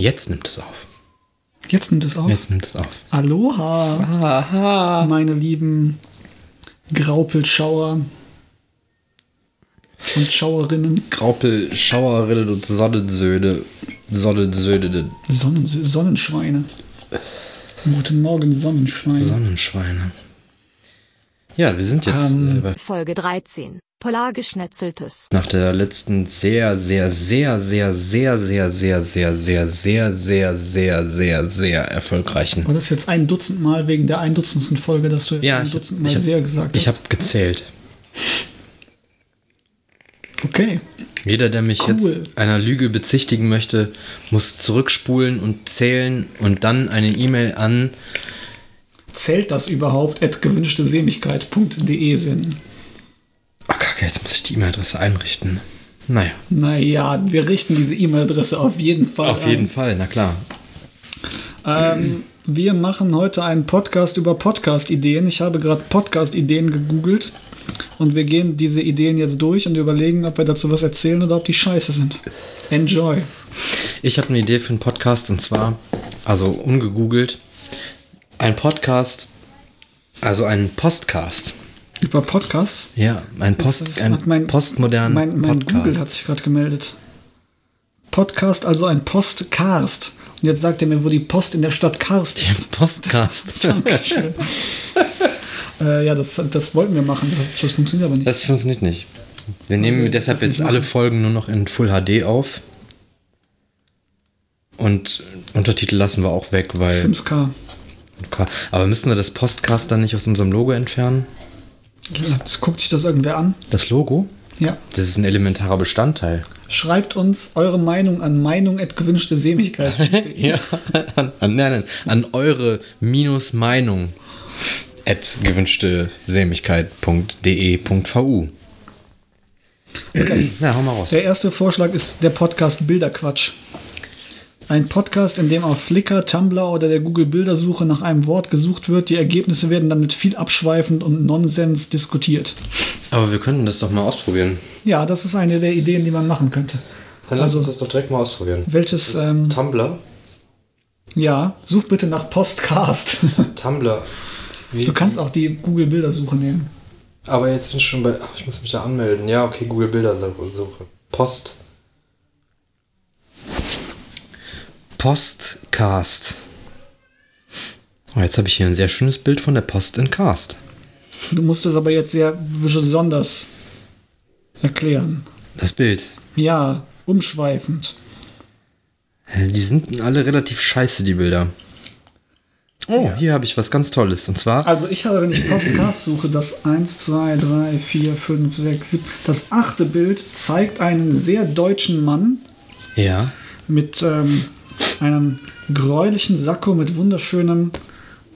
Jetzt nimmt es auf. Jetzt nimmt es auf. Jetzt nimmt es auf. Aloha, Aha. meine lieben Graupelschauer und Schauerinnen. Graupel, Schauerrille und Sonnensöhne. Sonnensöhne. Sonnen Sonnenschweine. Guten Morgen, Sonnenschweine. Sonnenschweine. Ja, wir sind jetzt Ähm, äh, bei Folge 13. Polargeschnetzeltes. nach der letzten sehr, sehr, sehr, sehr, sehr, sehr, sehr, sehr, sehr, sehr, sehr, sehr, sehr, sehr erfolgreichen. War das jetzt ein Dutzend Mal wegen der ein Dutzendsten Folge, dass du jetzt ein ich, Dutzend Mal ich, hab- sehr gesagt ich hast? habe gezählt. okay. Jeder, der mich jetzt einer Lüge bezichtigen möchte, muss zurückspulen und zählen und dann eine E-Mail an Zählt das überhaupt? at gewünschte senden. Ach, kacke, jetzt muss ich die E-Mail-Adresse einrichten. Naja, Naja, wir richten diese E-Mail-Adresse auf jeden Fall auf ein. jeden Fall, na klar. Ähm, wir machen heute einen Podcast über Podcast-Ideen. Ich habe gerade Podcast-Ideen gegoogelt und wir gehen diese Ideen jetzt durch und überlegen, ob wir dazu was erzählen oder ob die scheiße sind. Enjoy. Ich habe eine Idee für einen Podcast und zwar, also ungegoogelt, ein Podcast, also ein Postcast. Über Podcasts? Ja, ein, Das Post, ist- ein mein- postmodernen Mein, mein Podcast. Google hat sich gerade gemeldet. Podcast, also ein Postcast. Und jetzt sagt er mir, wo die Post in der Stadt Karst ist. Postcast. Dankeschön. äh, ja, das, das wollten wir machen. Das, das funktioniert aber nicht. Das funktioniert nicht. Wir nehmen wir deshalb das nicht jetzt alle. Folgen nur noch in Full HD auf. Und Untertitel lassen wir auch weg, weil. 5K. Okay. Aber müssen wir das Postcast dann nicht aus unserem Logo entfernen? Jetzt guckt sich das irgendwer an. Das Logo? Ja. Das ist ein elementarer Bestandteil. Schreibt uns eure Meinung an meinung.gewünschte Sämigkeit. Ja. An, an, nein, nein, an eure minus Meinung at gewünschte Sämigkeit.de.vu. Okay. Na, hau mal raus. Der erste Vorschlag ist der Podcast Bilderquatsch. Ein Podcast, in dem auf Flickr, Tumblr oder der Google Bildersuche nach einem Wort gesucht wird. Die Ergebnisse werden dann mit viel abschweifend und Nonsens diskutiert. Aber wir könnten das doch mal ausprobieren. Ja, das ist eine der Ideen, die man machen könnte. Dann lass Also- uns das doch direkt mal ausprobieren. Welches, ähm, Tumblr? Ja, such bitte nach Postcast. Tumblr. Wie, Du kannst auch die Google Bildersuche nehmen. Aber jetzt bin ich schon bei. Ach, ich muss mich da anmelden. Ja, okay, Google Bildersuche. Post. Postcast. Oh, jetzt habe ich hier ein sehr schönes Bild von der Post in Cast. Du musst es aber jetzt sehr besonders erklären. Das Bild. Ja, umschweifend. Die sind alle relativ scheiße, die Bilder. Oh, hier habe ich was ganz Tolles. Und zwar. Also ich habe, wenn ich Postcast suche, das 1, 2, 3, 4, 5, 6, 7. Das achte Bild zeigt einen sehr deutschen Mann Ja. mit ähm, einem gräulichen Sakko mit wunderschönem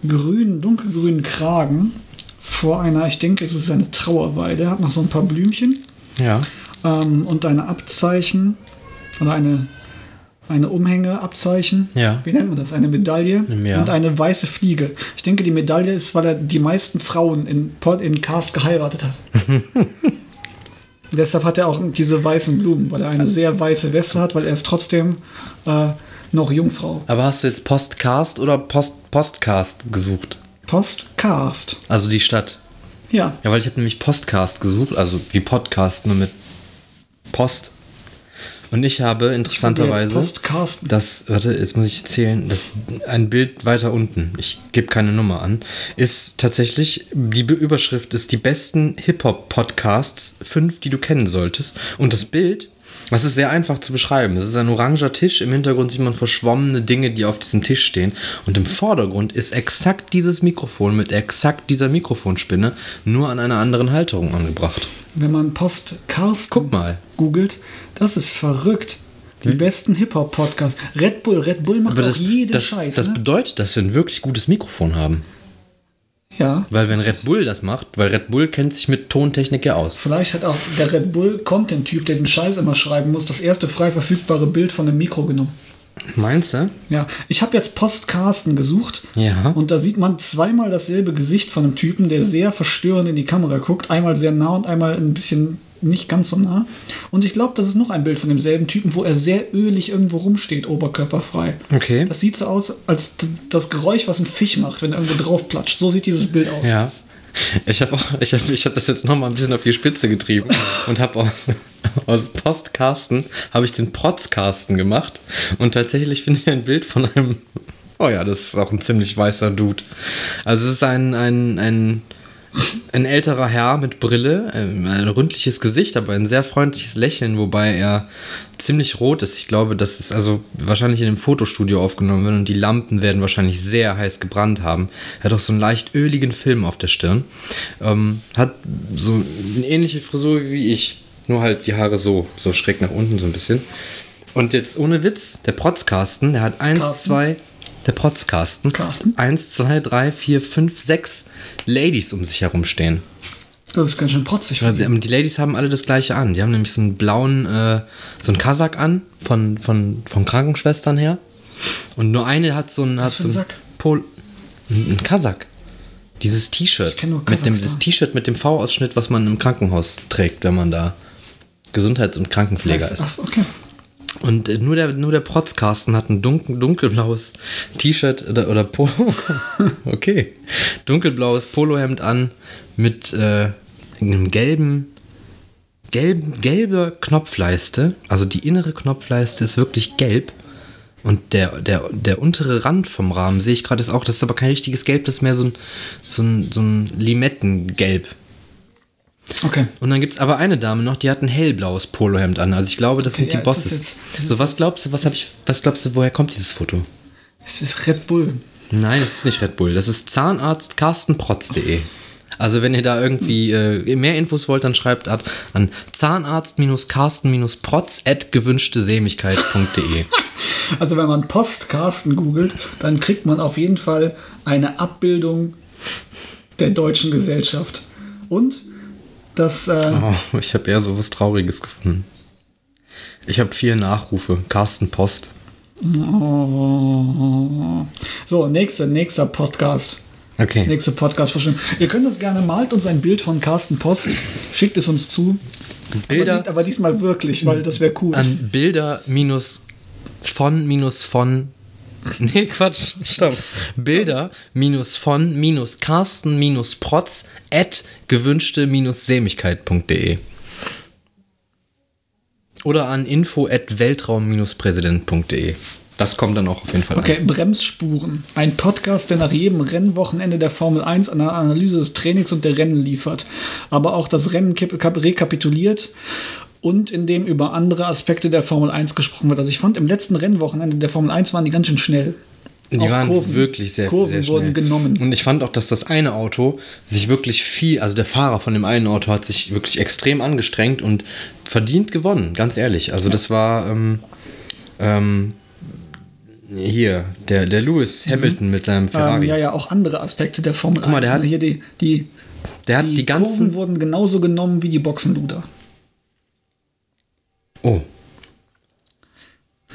grünen, dunkelgrünen Kragen vor einer, ich denke, es ist eine Trauerweide. Er hat noch so ein paar Blümchen Ja. ähm, und eine Abzeichen oder eine, eine Umhängeabzeichen. Ja. Wie nennt man das? Eine Medaille Ja. und eine weiße Fliege. Ich denke, die Medaille ist, weil er die meisten Frauen in, in Cast geheiratet hat. Deshalb hat er auch diese weißen Blumen, weil er eine sehr weiße Weste hat, weil er ist trotzdem äh, noch Jungfrau. Aber hast du jetzt Postcast oder Post Postcast gesucht? Postcast. Also die Stadt. Ja. Ja, weil ich habe nämlich Postcast gesucht, also wie Podcast, nur mit Post. Und ich habe interessanterweise Postcast. das, warte, jetzt muss ich zählen, das ein Bild weiter unten, ich gebe keine Nummer an, ist tatsächlich, die Be- Überschrift ist die besten Hip-Hop-Podcasts, fünf, die du kennen solltest. Und das Bild, das ist sehr einfach zu beschreiben. Das ist ein oranger Tisch, im Hintergrund sieht man verschwommene Dinge, die auf diesem Tisch stehen. Und im Vordergrund ist exakt dieses Mikrofon mit exakt dieser Mikrofonspinne, nur an einer anderen Halterung angebracht. Wenn man Postcast Guck mal. googelt, das ist verrückt. Die besten Hip-Hop-Podcasts. Red Bull, Red Bull macht Aber auch das, jeden das, Scheiß. das ne? bedeutet, dass wir ein wirklich gutes Mikrofon haben. Ja. Weil wenn Red Bull das macht, weil Red Bull kennt sich mit Tontechnik ja aus. Vielleicht hat auch der Red Bull Content-Typ, der den Scheiß immer schreiben muss, das erste frei verfügbare Bild von dem Mikro genommen. Meinst du? Ja, ich habe jetzt Postcasten gesucht Ja. und da sieht man zweimal dasselbe Gesicht von einem Typen, der sehr verstörend in die Kamera guckt. Einmal sehr nah und einmal ein bisschen nicht ganz so nah. Und ich glaube, das ist noch ein Bild von demselben Typen, wo er sehr ölig irgendwo rumsteht, oberkörperfrei. Okay. Das sieht so aus, als das Geräusch, was ein Fisch macht, wenn er irgendwo drauf platscht. So sieht dieses Bild aus. Ja. Ich habe ich hab, ich hab das jetzt noch mal ein bisschen auf die Spitze getrieben und habe aus, aus Postcasten habe ich den Protzcasten gemacht und tatsächlich finde ich ein Bild von einem Oh ja, das ist auch ein ziemlich weißer Dude. Also es ist ein ein ein ein älterer Herr mit Brille, ähm, ein ründliches Gesicht, aber ein sehr freundliches Lächeln, wobei er ziemlich rot ist. Ich glaube, das ist also wahrscheinlich in einem Fotostudio aufgenommen worden und die Lampen werden wahrscheinlich sehr heiß gebrannt haben. Er hat auch so einen leicht öligen Film auf der Stirn. Ähm, hat so eine ähnliche Frisur wie ich, nur halt die Haare so, so schräg nach unten so ein bisschen. Und jetzt ohne Witz, der Protzkasten, der hat eins, Carsten? zwei, der Protzkasten. Carsten? Eins, zwei, drei, vier, fünf, sechs Ladies um sich herum stehen. Das ist ganz schön protzig. Die, die Ladies haben alle das gleiche an. Die haben nämlich so einen blauen, äh, so einen Kasak an, von, von, von Krankenschwestern her. Und nur eine hat so einen, hat für so ein einen Sack? Pol ein, Kasak. Dieses T-Shirt. Mit dem Das da. T-Shirt mit dem V-Ausschnitt, was man im Krankenhaus trägt, wenn man da Gesundheits- und Krankenpfleger ist. Ach, okay. Und äh, nur der, nur der Protzkasten hat ein dunkel, dunkelblaues T-Shirt oder, oder Polo. okay. Dunkelblaues Polohemd an mit äh, einem gelben, gelben, gelbe Knopfleiste. Also die innere Knopfleiste ist wirklich gelb. Und der, der, der untere Rand vom Rahmen sehe ich gerade ist auch, das ist aber kein richtiges Gelb, das ist mehr so ein, so ein, so ein Limettengelb. Okay. Und dann gibt es aber eine Dame noch, die hat ein hellblaues Polohemd an. Also ich glaube, das Okay, sind die ja, Bosses. jetzt- so, was glaubst du, was habe ich, was glaubst du, woher kommt dieses Foto? Es ist Red Bull. Nein, es ist nicht Red Bull. Das ist Zahnarzt carstenprotz.de. Also wenn ihr da irgendwie äh, mehr Infos wollt, dann schreibt an, an zahnarzt-carsten-protz at gewünschte-sämigkeit.de. Also wenn man Postcarsten googelt, dann kriegt man auf jeden Fall eine Abbildung der deutschen Gesellschaft. Und das, äh, Oh, ich habe eher so was Trauriges gefunden. Ich habe vier Nachrufe. Carsten Post. oh. so, nächster, nächster Podcast. Okay. Nächste Podcast verschwinden. Ihr könnt uns gerne, malt uns ein Bild von Carsten Post, schickt es uns zu. Bilder- Aber, aber diesmal wirklich, weil das wäre cool. an Bilder minus von minus von. Nee, Quatsch, stopp. Bilder minus von minus Carsten minus Protz at gewünschte minus Sämigkeit.de. Oder an info at weltraum-präsident.de. Das kommt dann auch auf jeden Fall Okay, Bremsspuren. Ein Podcast, der nach jedem Rennwochenende der Formel 1 eine Analyse des Trainings und der Rennen liefert, aber auch das Rennen kap- kap- rekapituliert und in dem über andere Aspekte der Formel 1 gesprochen wird. Also ich fand im letzten Rennwochenende der Formel 1 waren die ganz schön schnell. Die Auch waren Kurven- wirklich sehr, Kurven sehr schnell. wurden genommen. Und ich fand auch, dass das eine Auto sich wirklich viel, also der Fahrer von dem einen Auto hat sich wirklich extrem angestrengt und verdient gewonnen, ganz ehrlich. Also das war ähm, ähm, hier, der, der Lewis Hamilton mit seinem Ähm, Ferrari. ja, ja, auch andere Aspekte der Formel Guck mal, 1. der hat- Hier die, die, der hat die, die, Kurven ganzen. wurden genauso genommen wie die Boxenluder. Oh,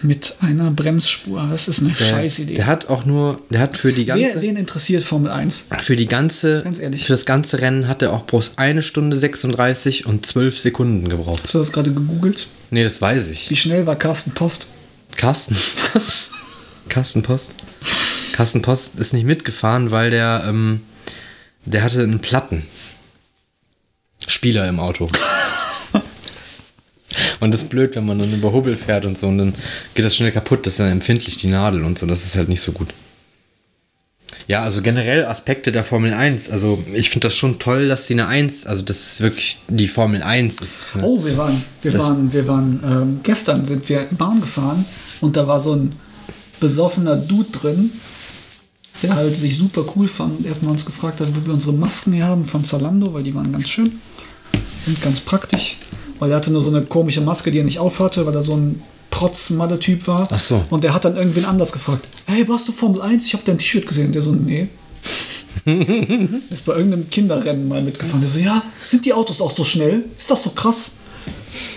Mit einer Bremsspur. Das ist eine der, Scheißidee. der hat auch nur, der hat für die ganze. Wer, wen interessiert Formel 1? Für die ganze, Ganz ehrlich. für das ganze Rennen hat er auch bloß eine Stunde 36 und 12 Sekunden gebraucht. Hast du das gerade gegoogelt? Nee, das weiß ich. Wie schnell war Carsten Post? Carsten, was? Carsten Post? Carsten Post ist nicht mitgefahren, weil der, ähm, der hatte einen Platten. Spieler im Auto. Und das ist blöd, wenn man dann über Hubbel fährt und so und dann geht das schnell kaputt, das ist dann empfindlich die Nadel und so, das ist halt nicht so gut. Ja, also generell Aspekte der Formel 1. Also ich finde das schon toll, dass sie eine 1, also dass es wirklich die Formel 1 ist. ne? Oh, wir waren, wir Das- waren, wir waren, ähm, gestern sind wir Bahn gefahren und da war so ein besoffener Dude drin, der halt sich super cool fand und erstmal uns gefragt hat, wo wir unsere Masken hier haben von Zalando, weil die waren ganz schön, sind ganz praktisch. Weil er hatte nur so eine komische Maske, die er nicht aufhatte, weil er so ein Protz-Malle-Typ war. Ach so. Und der hat dann irgendwen anders gefragt, hey, warst du Formel 1? Ich habe dein T-Shirt gesehen. Und der so, nee. ist bei irgendeinem Kinderrennen mal mitgefahren. Der so, ja, sind die Autos auch so schnell? Ist das so krass?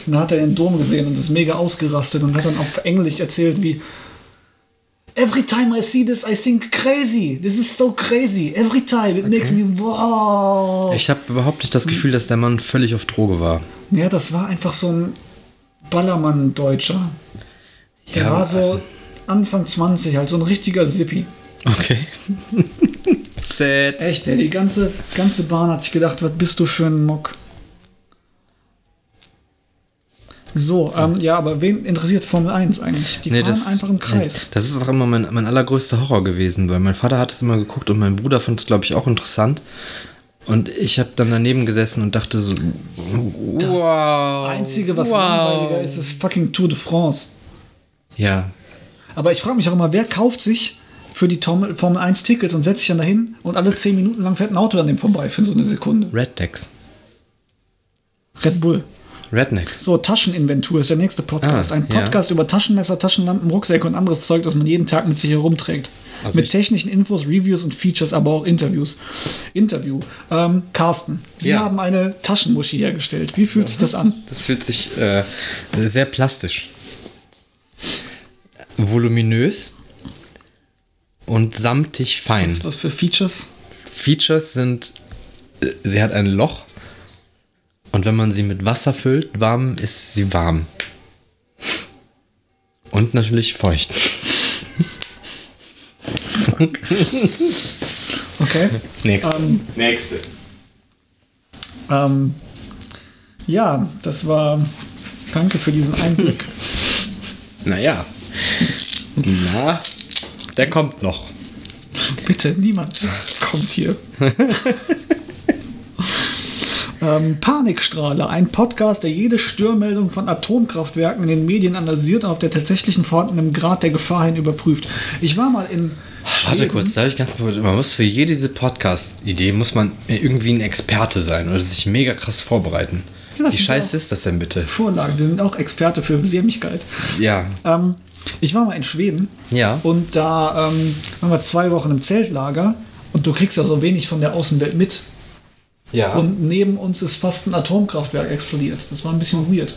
Und dann hat er den Dom gesehen und ist mega ausgerastet und hat dann auf Englisch erzählt, wie Every time I see this, I think crazy. This is so crazy. Every time it makes me wow. Ich habe überhaupt nicht das Gefühl, dass der Mann völlig auf Droge war. Ja, das war einfach so ein Ballermann-Deutscher. Der Ja, war so also- Anfang 20, halt so ein richtiger Sippi. Okay. Sad. Echt, ey, die ganze, ganze Bahn hat sich gedacht, was bist du für ein Mock? So, Ähm, ja, aber wen interessiert Formel 1 eigentlich? Die fahren einfach im Kreis. nee, Das ist auch immer mein, mein allergrößter Horror gewesen, weil mein Vater hat es immer geguckt und mein Bruder fand es, glaube ich, auch interessant. Und ich habe dann daneben gesessen und dachte so, wow. Einzige, was wow. langweiliger ist, ist fucking Tour de France. Ja, Aber ich frage mich auch immer, wer kauft sich für die Formel 1 Tickets und setzt sich dann dahin und alle 10 Minuten lang fährt ein Auto an dem vorbei für so eine Sekunde. Rednecks. Red Bull. Rednecks. So, Tascheninventur ist der nächste Podcast. Ah, Ein ja. Podcast über Taschenmesser, Taschenlampen, Rucksäcke und anderes Zeug, das man jeden Tag mit sich herumträgt. Also mit technischen Infos, Reviews und Features, aber auch Interviews. Interview. Ähm, Carsten, Sie Ja. haben eine Taschenmuschi hergestellt. Wie fühlt sich das an? Das fühlt sich äh, sehr plastisch. Voluminös und samtig fein. Was, was für Features? Features sind, äh, sie hat ein Loch und wenn man sie mit Wasser füllt, warm ist sie warm. Und natürlich feucht. Okay. Nächste. Ähm, Nächste. ähm, ja, das war. Danke für diesen Einblick. Naja. Na, der kommt noch. Bitte, niemand kommt hier. ähm, Panikstrahler, ein Podcast, der jede Störmeldung von Atomkraftwerken in den Medien analysiert und auf der tatsächlichen vorhandenen Grad der Gefahr hin überprüft. Ich war mal in. Warte Schweden. kurz, darf ich ganz kurz, man muss für jede diese Podcast-Idee muss man irgendwie ein Experte sein oder sich mega krass vorbereiten. Ja, Wie scheiße ist das denn bitte? Vorlage, wir sind auch Experte für Sämigkeit. Ja. Ähm, ich war mal in Schweden. Ja. Und da ähm, waren wir zwei Wochen im Zeltlager und du kriegst ja so wenig von der Außenwelt mit. Ja. Und neben uns ist fast ein Atomkraftwerk explodiert. Das war ein bisschen weird.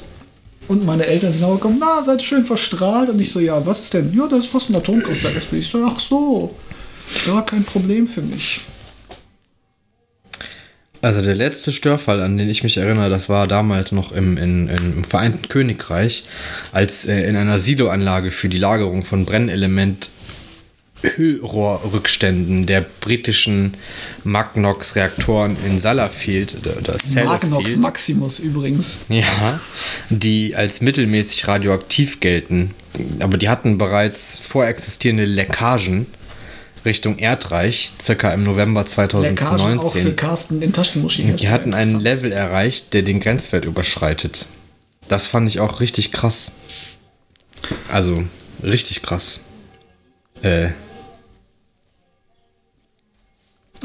Und meine Eltern sind auch gekommen, na, seid schön verstrahlt. Und ich so, ja, was ist denn? Ja, da ist fast ein Atomkraftwerk explodiert. Ich so, ach so, gar kein Problem für mich. Also der letzte Störfall, an den ich mich erinnere, das war damals noch im, in, im Vereinten Königreich, als äh, in einer Siloanlage für die Lagerung von Brennelement Hüllrohrrückständen der britischen Magnox-Reaktoren in Sellafield Magnox Maximus übrigens. ja, die als mittelmäßig radioaktiv gelten. Aber die hatten bereits vorexistierende Leckagen Richtung Erdreich, circa im November Leckagen auch für 2019. Carsten den Taschenmuschi. Die hatten einen Level erreicht, der den Grenzwert überschreitet. Das fand ich auch richtig krass. Also, richtig krass. Äh,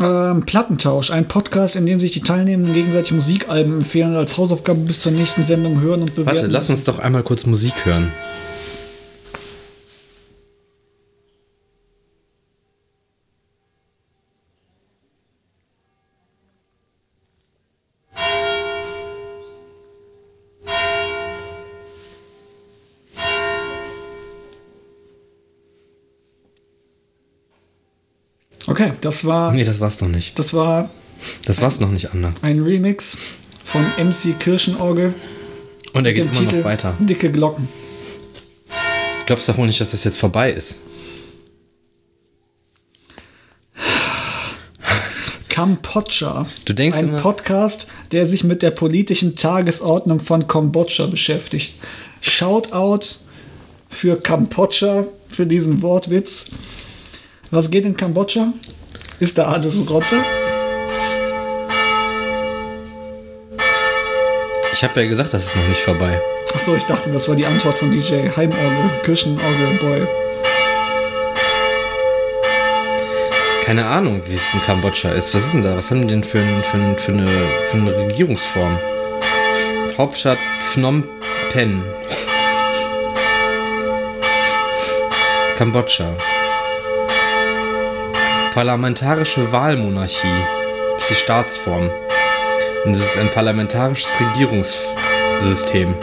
Ähm, Plattentausch, ein Podcast, in dem sich die Teilnehmenden gegenseitig Musikalben empfehlen und als Hausaufgabe bis zur nächsten Sendung hören und bewerten. warte, lass uns doch einmal kurz Musik hören. Okay, das war, Nee, das war's noch nicht. das war Das war's noch nicht, Anna. ein Remix von MC Kirchenorgel Und er geht immer Titel noch weiter. Dicke Glocken. Glaubst du doch wohl nicht, dass das jetzt vorbei ist? Kambodscha. Du denkst Ein immer- Podcast, der sich mit der politischen Tagesordnung von Kambodscha beschäftigt. Shoutout für Kambodscha, für diesen Wortwitz. Was geht in Kambodscha? Ist da alles Roger? Ich habe ja gesagt, das ist noch nicht vorbei. Achso, ich dachte, das war die Antwort von DJ Heimorgel, Kirchenorgel Boy. Keine Ahnung, wie es in Kambodscha ist. Was ist denn da? Was haben die denn für, ein, für, ein, für, eine, für eine Regierungsform? Hauptstadt Phnom Penh. Kambodscha. Parlamentarische Wahlmonarchie ist die Staatsform. Und es ist ein parlamentarisches Regierungssystem.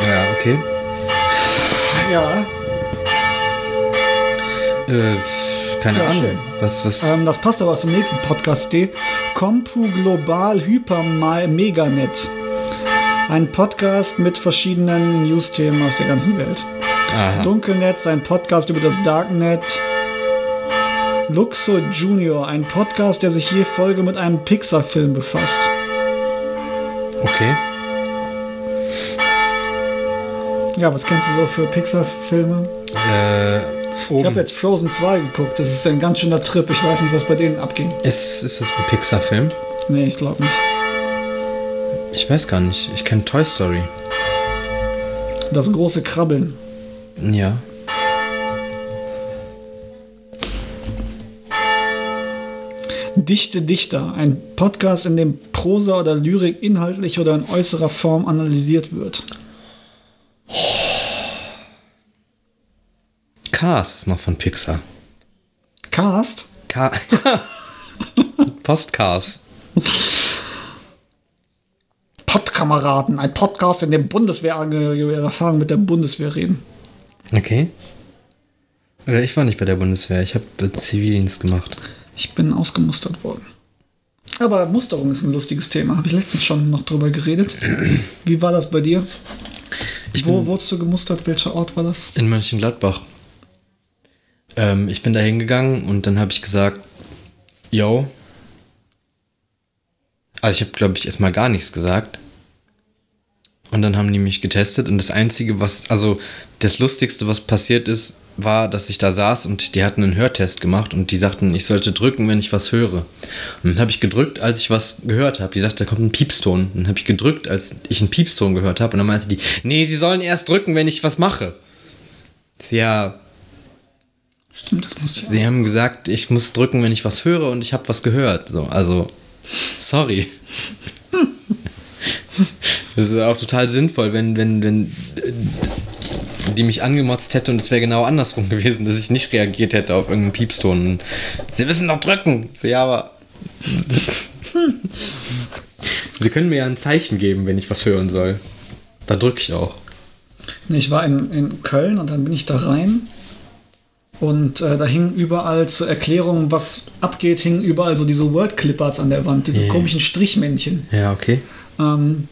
Ja, okay. Ja, Äh, keine Ja, Ahnung. schön. Was, was? ähm, das passt aber zum nächsten Podcast-Idee. Compu Global Hyper Meganet. Ein Podcast mit verschiedenen News-Themen aus der ganzen Welt. Aha. Dunkelnetz, ein Podcast über das Darknet. Luxo Junior, ein Podcast, der sich je Folge mit einem Pixar-Film befasst. Okay. Ja, was kennst du so für Pixar-Filme? Äh, Ich habe jetzt Frozen 2 geguckt. Das ist ein ganz schöner Trip. Ich weiß nicht, was bei denen abging. ist, ist das ein Pixar-Film? Nee, ich glaube nicht. Ich weiß gar nicht. Ich kenne Toy Story. Das große Krabbeln. Ja. Dichte Dichter, ein Podcast, in dem Prosa oder Lyrik inhaltlich oder in äußerer Form analysiert wird. Cars ist noch von Pixar. Cast? Ka Postcars. Podkameraden, ein Podcast, in dem Bundeswehrangehörige über ihre Erfahrungen mit der Bundeswehr reden. Okay. Ich war nicht bei der Bundeswehr. Ich habe Zivildienst gemacht. Ich bin ausgemustert worden. Aber Musterung ist ein lustiges Thema. Habe ich letztens schon noch drüber geredet. Wie war das bei dir? Ich Wo wurdest du gemustert? Welcher Ort war das? in Mönchengladbach. Ähm, ich bin da hingegangen und dann habe ich gesagt, yo. Also ich habe, glaube ich, erstmal gar nichts gesagt. Und dann haben die mich getestet und das Einzige, was, also das Lustigste, was passiert ist, war, dass ich da saß und die hatten einen Hörtest gemacht und die sagten, ich sollte drücken, wenn ich was höre. Und dann habe ich gedrückt, als ich was gehört habe. Die sagte, da kommt ein Piepston. Und dann habe ich gedrückt, als ich einen Piepston gehört habe. Und dann meinte die, nee, sie sollen erst drücken, wenn ich was mache. Ja, Stimmt, das musste ich sie haben gesagt, ich muss drücken, wenn ich was höre und ich habe was gehört. So, also, sorry. Das ist auch total sinnvoll, wenn, wenn, wenn äh, die mich angemotzt hätte und es wäre genau andersrum gewesen, dass ich nicht reagiert hätte auf irgendeinen Piepston. Und, Sie müssen doch drücken. So, ja, aber. Sie können mir ja ein Zeichen geben, wenn ich was hören soll. Da drücke ich auch. Ich war in, in Köln und dann bin ich da rein. Und äh, da hingen überall zur Erklärung, was abgeht, hingen überall so diese Word Clipparts an der Wand, diese Yeah. komischen Strichmännchen. Ja, okay. Ähm,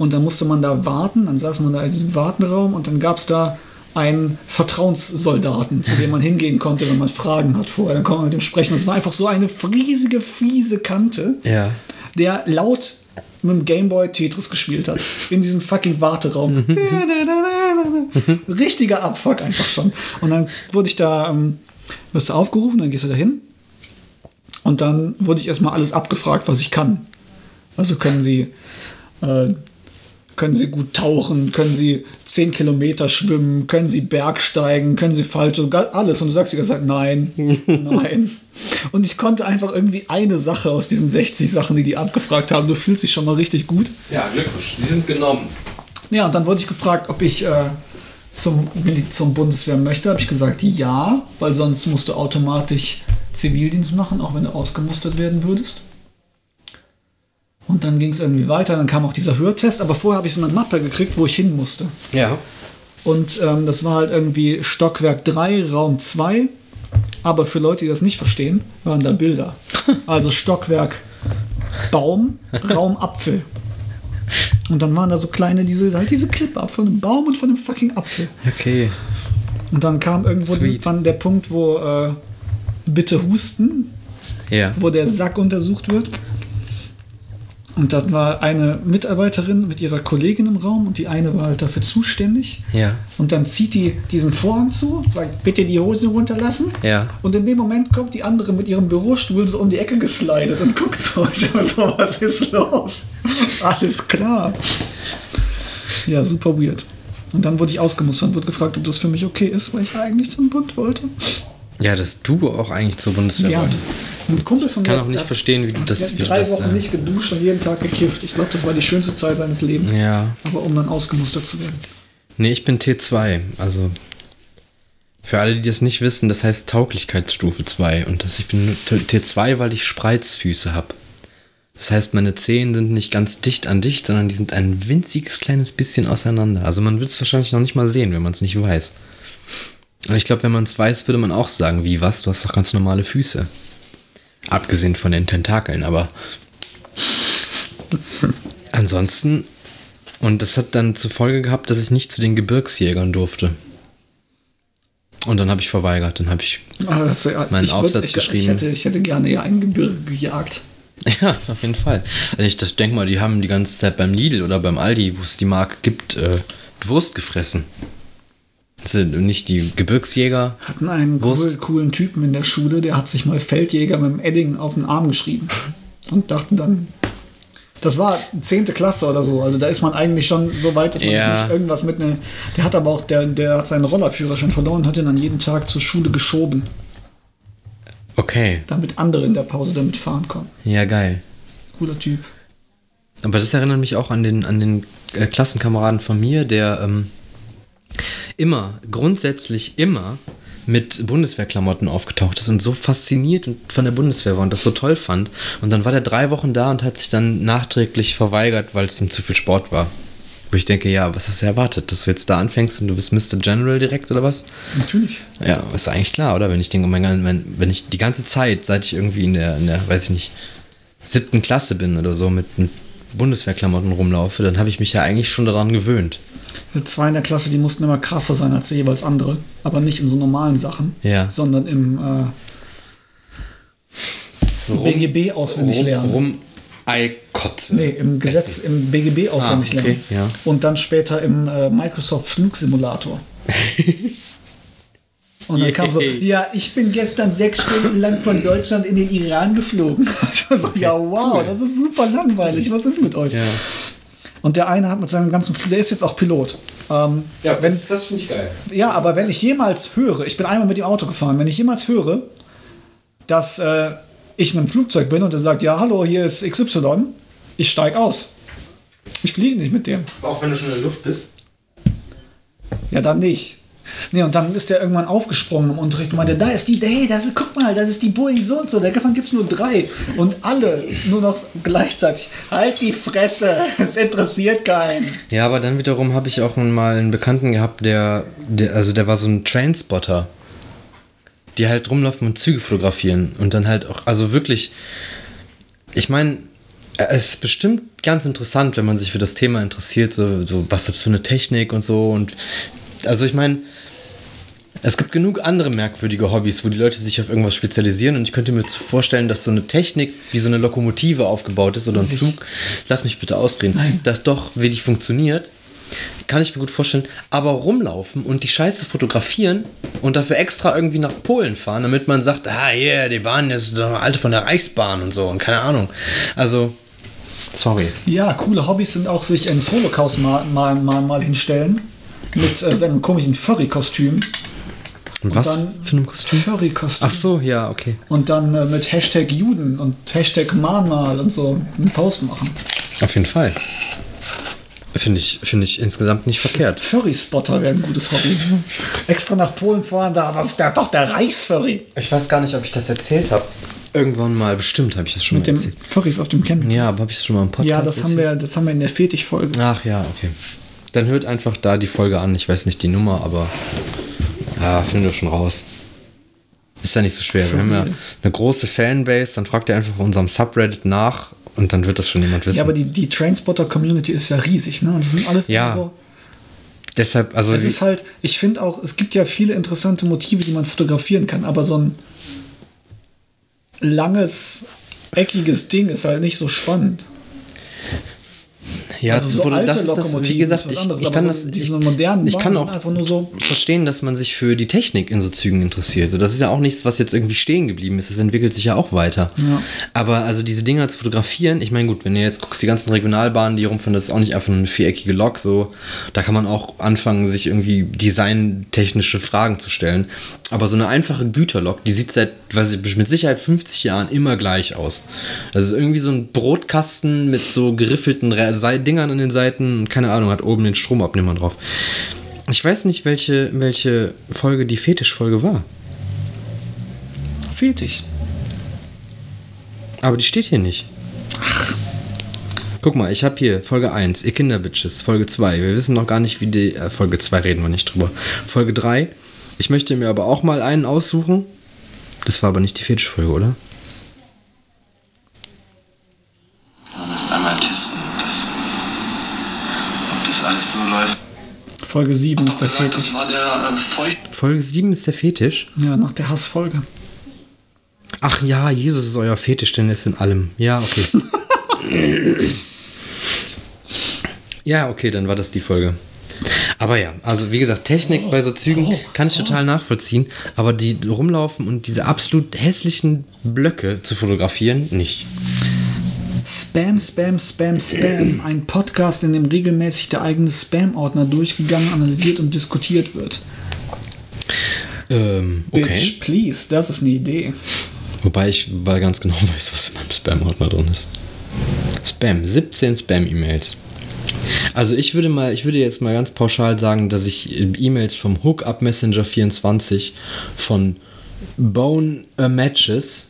und dann musste man da warten, dann saß man da in diesem Wartenraum und dann gab es da einen Vertrauenssoldaten, zu dem man hingehen konnte, wenn man Fragen hat vorher. Dann konnte man mit dem sprechen. Das war einfach so eine riesige, fiese Kante, Ja. der laut mit dem Gameboy Tetris gespielt hat. In diesem fucking Warteraum. Richtiger Abfuck einfach schon. Und dann wurde ich da, ähm, wirst du aufgerufen, dann gehst du da hin. Und dann wurde ich erstmal alles abgefragt, was ich kann. Also können Sie, äh, können Sie gut tauchen, können Sie 10 Kilometer schwimmen, können Sie Bergsteigen, können Sie falsch, alles. Und du sagst die ganze Zeit, nein, nein. Und ich konnte einfach irgendwie eine Sache aus diesen 60 Sachen, die die abgefragt haben. Du fühlst dich schon mal richtig gut. Ja, Glückwunsch. Sie sind genommen. Ja, und dann wurde ich gefragt, ob ich äh, zum, zum Bundeswehr möchte. Habe ich gesagt, ja, weil sonst musst du automatisch Zivildienst machen, auch wenn du ausgemustert werden würdest. Und dann ging es irgendwie weiter, dann kam auch dieser Hörtest, aber vorher habe ich so eine Mappe gekriegt, wo ich hin musste. Ja. Und ähm, das war halt irgendwie Stockwerk 3, Raum 2. Aber für Leute, die das nicht verstehen, waren da Bilder. Also Stockwerk Baum, Raum Apfel. Und dann waren da so kleine, diese, halt diese Klippe ab von einem Baum und von einem fucking Apfel. Okay. Und dann kam irgendwo dann der Punkt, wo äh, bitte husten, Ja. wo der Sack untersucht wird. Und dann war eine Mitarbeiterin mit ihrer Kollegin im Raum und die eine war halt dafür zuständig. Ja. Und dann zieht die diesen Vorhang zu, sagt, bitte die Hosen runterlassen. Ja. Und in dem Moment kommt die andere mit ihrem Bürostuhl so um die Ecke geslidet und guckt so, so, was ist los? Alles klar. Ja, super weird. Und dann wurde ich ausgemustert und wurde gefragt, ob das für mich okay ist, weil ich eigentlich zum Bund wollte. Ja, dass du auch eigentlich zur Bundeswehr Ja, wolltest. ein Kumpel von Ich kann mir auch nicht hat- verstehen, wie du das, wie drei das Wochen äh, nicht geduscht und jeden Tag gekifft. Ich glaube, das war die schönste Zeit seines Lebens. Ja. Aber um dann ausgemustert zu werden. Nee, ich bin T2. Also für alle, die das nicht wissen, das heißt Tauglichkeitsstufe 2. Und das, ich bin nur T- T2, weil ich Spreizfüße habe. Das heißt, meine Zehen sind nicht ganz dicht an dicht, sondern die sind ein winziges kleines bisschen auseinander. Also man wird es wahrscheinlich noch nicht mal sehen, wenn man es nicht weiß. Und ich glaube, wenn man es weiß, würde man auch sagen, wie was, du hast doch ganz normale Füße. Abgesehen von den Tentakeln, aber ansonsten, und das hat dann zur Folge gehabt, dass ich nicht zu den Gebirgsjägern durfte. Und dann habe ich verweigert, dann habe ich Ah, das- ja, Meinen ich würd- Aufsatz ich, geschrieben. Ich hätte, ich hätte gerne ja ein Gebirge gejagt. Ja, auf jeden Fall. Wenn ich das denke mal, die haben die ganze Zeit beim Lidl oder beim Aldi, wo es die Marke gibt, äh, Wurst gefressen. Nicht die Gebirgsjäger. Hatten einen cool, coolen Typen in der Schule, der hat sich mal Feldjäger mit dem Edding auf den Arm geschrieben. Und dachten dann, das war 10. Klasse oder so. Also da ist man eigentlich schon so weit, dass man Ja. nicht irgendwas mit ne. Der hat aber auch, der, der hat seinen Rollerführerschein verloren und hat ihn dann jeden Tag zur Schule geschoben, Okay, damit andere in der Pause damit fahren konnten. ja geil. Cooler Typ. Aber das erinnert mich auch an den, an den äh, Klassenkameraden von mir, der ähm, immer, grundsätzlich immer mit Bundeswehrklamotten aufgetaucht ist und so fasziniert und von der Bundeswehr war und das so toll fand. Und dann war der drei Wochen da und hat sich dann nachträglich verweigert, weil es ihm zu viel Sport war. Wo ich denke, ja, was hast du erwartet? Dass du jetzt da anfängst und du bist Mr. General direkt oder was? Natürlich. Ja, ist eigentlich klar, oder? Wenn ich denke, oh mein Gott, wenn, wenn ich die ganze Zeit, seit ich irgendwie in der, in der, weiß ich nicht, siebten Klasse bin oder so, mit, mit Bundeswehrklamotten rumlaufe, dann habe ich mich ja eigentlich schon daran gewöhnt. Die zwei in der Klasse, die mussten immer krasser sein als die jeweils andere. Aber nicht in so normalen Sachen, Ja. sondern im äh, BGB auswendig rum, lernen. Rum Eikotze. Nee, im Gesetz, im BGB auswendig Ah, okay, lernen. ja. Und dann später im äh, Microsoft Flugsimulator. Und dann kam so, ja, ich bin gestern sechs Stunden lang von Deutschland in den Iran geflogen. Ich war so, ja, wow, cool. das ist super langweilig. Was ist mit euch? Ja, Und der eine hat mit seinem ganzen Flug, der ist jetzt auch Pilot. Ähm, ja wenn, das finde ich geil. ja, aber wenn ich jemals höre, ich bin einmal mit dem Auto gefahren, wenn ich jemals höre, dass äh, ich in einem Flugzeug bin und er sagt, ja, hallo, hier ist XY, ich steig aus. Ich fliege nicht mit dem. Auch wenn du schon in der Luft bist. Ja, dann nicht. Nee, und dann ist der irgendwann aufgesprungen im Unterricht und meinte, da ist die, hey, das ist, guck mal, das ist die Boeing so und so, davon gibt es nur drei. Und alle nur noch gleichzeitig, halt die Fresse, es interessiert keinen. Ja, aber dann wiederum habe ich auch mal einen Bekannten gehabt, der, der, also der war so ein Trainspotter. Die halt rumlaufen und Züge fotografieren. Und dann halt auch, also wirklich, ich meine, es ist bestimmt ganz interessant, wenn man sich für das Thema interessiert, so, so was das für eine Technik und so. Und also ich meine, es gibt genug andere merkwürdige Hobbys, wo die Leute sich auf irgendwas spezialisieren und ich könnte mir vorstellen, dass so eine Technik wie so eine Lokomotive aufgebaut ist oder ein Zug, lass mich bitte ausreden, Nein. das doch wirklich funktioniert, kann ich mir gut vorstellen, aber rumlaufen und die Scheiße fotografieren und dafür extra irgendwie nach Polen fahren, damit man sagt, ah, yeah, die Bahn ist der alte von der Reichsbahn und so und keine Ahnung. Also, sorry. Ja, coole Hobbys sind auch sich ins Holocaust mal, mal, mal, mal hinstellen. Mit äh, seinem komischen Furry-Kostüm. Und was dann für ein Kostüm? Furry-Kostüm. Ach so, ja, okay. Und dann äh, mit Hashtag Juden und Hashtag Mahnmal und so einen Post machen. Auf jeden Fall. Finde ich, finde ich insgesamt nicht verkehrt. Furry-Spotter wäre ein gutes Hobby. Extra nach Polen fahren, da, das ist der, doch der Reichsfurry. Ich weiß gar nicht, ob ich das erzählt habe. Irgendwann mal, bestimmt habe ich das schon Mit mal dem erzählt. Furries auf dem Camping. Ja, aber habe ich es schon mal im Podcast Ja, das haben, erzählt? wir, das haben wir in der Fetisch-Folge. Ach ja, okay. Dann hört einfach da die Folge an. Ich weiß nicht die Nummer, aber ja, finden wir schon raus. Ist ja nicht so schwer. Wir haben ja eine große Fanbase, dann fragt ihr einfach unserem Subreddit nach und dann wird das schon jemand wissen. Ja, aber die, die Trainspotter-Community ist ja riesig, ne? Und das sind alles Ja. so. Deshalb, also Es ist halt, ich finde auch, es gibt ja viele interessante Motive, die man fotografieren kann, aber so ein langes, eckiges Ding ist halt nicht so spannend. Ja, Also so wurde- alte das ist das, wie gesagt, ich, anderes, ich kann so das, ich, ich kann auch sind einfach nur so- verstehen, dass man sich für die Technik in so Zügen interessiert. So, das ist ja auch nichts, was jetzt irgendwie stehen geblieben ist. Das entwickelt sich ja auch weiter. Ja. Aber also diese Dinger zu fotografieren, ich meine, gut, wenn ihr jetzt guckst, die ganzen Regionalbahnen, die hier rumfahren, das ist auch nicht einfach eine viereckige Lok, so. Da kann man auch anfangen, sich irgendwie designtechnische Fragen zu stellen. Aber so eine einfache Güterlok, die sieht seit, weiß ich, mit Sicherheit 50 Jahren immer gleich aus. Das ist irgendwie so ein Brotkasten mit so geriffelten Dingern an den Seiten und keine Ahnung, hat oben den Stromabnehmer drauf. Ich weiß nicht, welche, welche Folge die Fetischfolge war. Fetisch. Aber die steht hier nicht. Ach, Guck mal, ich habe hier Folge 1, ihr Kinderbitches, Folge 2. Wir wissen noch gar nicht, wie die. Äh, Folge 2 reden wir nicht drüber. Folge 3. Ich möchte mir aber auch mal einen aussuchen. Das war aber nicht die Fetischfolge, oder? Ja, das einmal testen, ob das, ob das alles so läuft. Folge 7 ist der Gesagt, Fetisch. das war der äh, Feucht. Folge 7 ist der Fetisch. Ja, nach der Hassfolge. Ach ja, Jesus ist euer Fetisch, denn er ist in allem. Ja, okay. ja, okay, dann war das die Folge. Aber ja, also wie gesagt, Technik bei so Zügen kann ich total nachvollziehen, aber die rumlaufen und diese absolut hässlichen Blöcke zu fotografieren, nicht. Spam, Spam, Spam, Spam. Ein Podcast, in dem regelmäßig der eigene Spam-Ordner durchgegangen, analysiert und diskutiert wird. Ähm, okay. Bitch, please, das ist eine Idee. Wobei ich weil ganz genau weiß, was in meinem Spam-Ordner drin ist. Spam, 17 Spam-E-Mails. Also ich würde mal, ich würde jetzt mal ganz pauschal sagen, dass ich E-Mails vom Hookup Messenger 24, von Bone äh, Matches,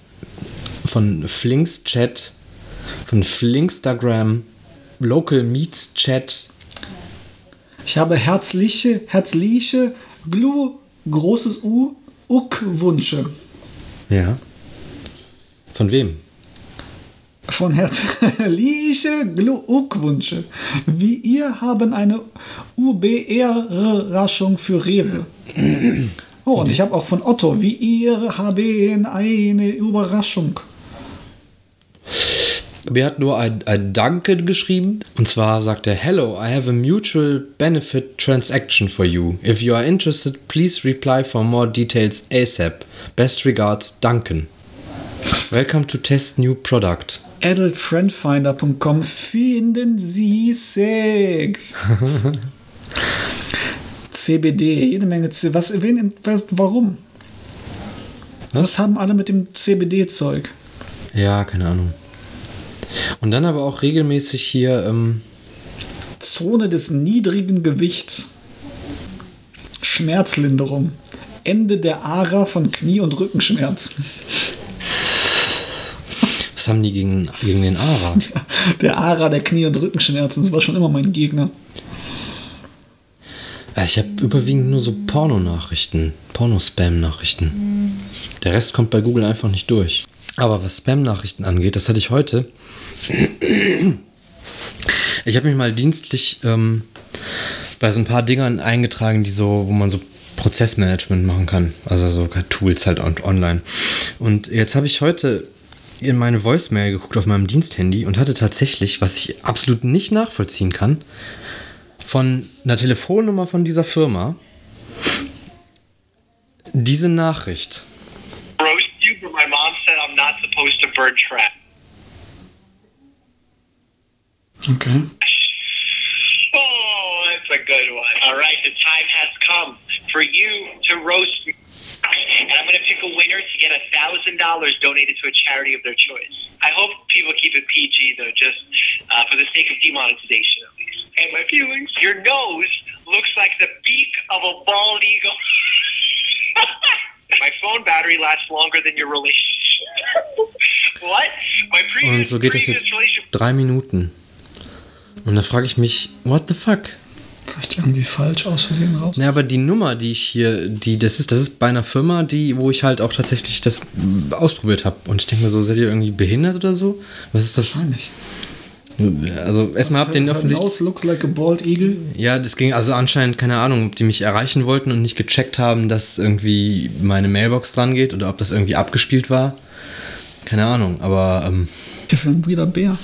von Flinks Chat, von Flinkstagram, Local Meets Chat, Ich habe herzliche, herzliche, Glu, großes U, Uck-Wünsche. ja. Von wem? Von herzliche Glückwünsche. Wie ihr haben eine UBR-Raschung für Rewe. Oh, und ich habe auch von Otto. Wie ihr haben eine Überraschung. Mir hat nur ein, ein Danke geschrieben. Und zwar sagt er, Hello, I have a mutual benefit transaction for you. If you are interested, please reply for more details ASAP. Best regards, Duncan. Welcome to test new product. Adultfriendfinder.com finden Sie Sex. CBD, jede Menge C. Was, wen, was, warum? Was haben alle mit dem CBD-Zeug? Ja, keine Ahnung. Und dann aber auch regelmäßig hier, ähm, Zone des niedrigen Gewichts. Schmerzlinderung. Ende der ARA von Knie- und Rückenschmerz. Was haben die gegen, gegen den Ara? Der ARA der Knie- und Rückenschmerzen, das war schon immer mein Gegner. Also ich habe überwiegend nur so Porno-Nachrichten, Porno-Spam-Nachrichten. Der Rest kommt bei Google einfach nicht durch. Aber was Spam-Nachrichten angeht, das hatte ich heute. Ich habe mich mal dienstlich ähm, bei so ein paar Dingern eingetragen, die so, wo man so Prozessmanagement machen kann. Also so Tools halt on online. Und jetzt habe ich heute in meine Voicemail geguckt auf meinem Diensthandy und hatte tatsächlich, was ich absolut nicht nachvollziehen kann, von einer Telefonnummer von dieser Firma diese Nachricht. roast you, but my mom said I'm not supposed to burn trash. Okay. Oh, that's a good one. All right, the time has come for you to roast me. And I'm going to pick a winner to get a $1,000 donated to a charity of their choice. I hope people keep it PG, though, just uh, for the sake of demonetization, at least. And my feelings, your nose looks like the beak of a bald eagle. my phone battery lasts longer than your relationship. what? My Und previous, so geht es jetzt relationship. drei Minuten. Und da frage ich mich, what the fuck? Vielleicht irgendwie falsch aus Versehen raus. Ja, aber die Nummer, die ich hier, die, das ist, das ist bei einer Firma, die, wo ich halt auch tatsächlich das ausprobiert habe. Und ich denke mir so, seid ihr irgendwie behindert oder so? Was ist das? Wahrscheinlich. Also erstmal habt ihr den offensichtlich. Nose looks like a bald eagle. Ja, das ging also anscheinend, keine Ahnung, ob die mich erreichen wollten und nicht gecheckt haben, dass irgendwie meine Mailbox dran geht oder ob das irgendwie abgespielt war. Keine Ahnung, aber ähm, Hier für ein wieder Bär.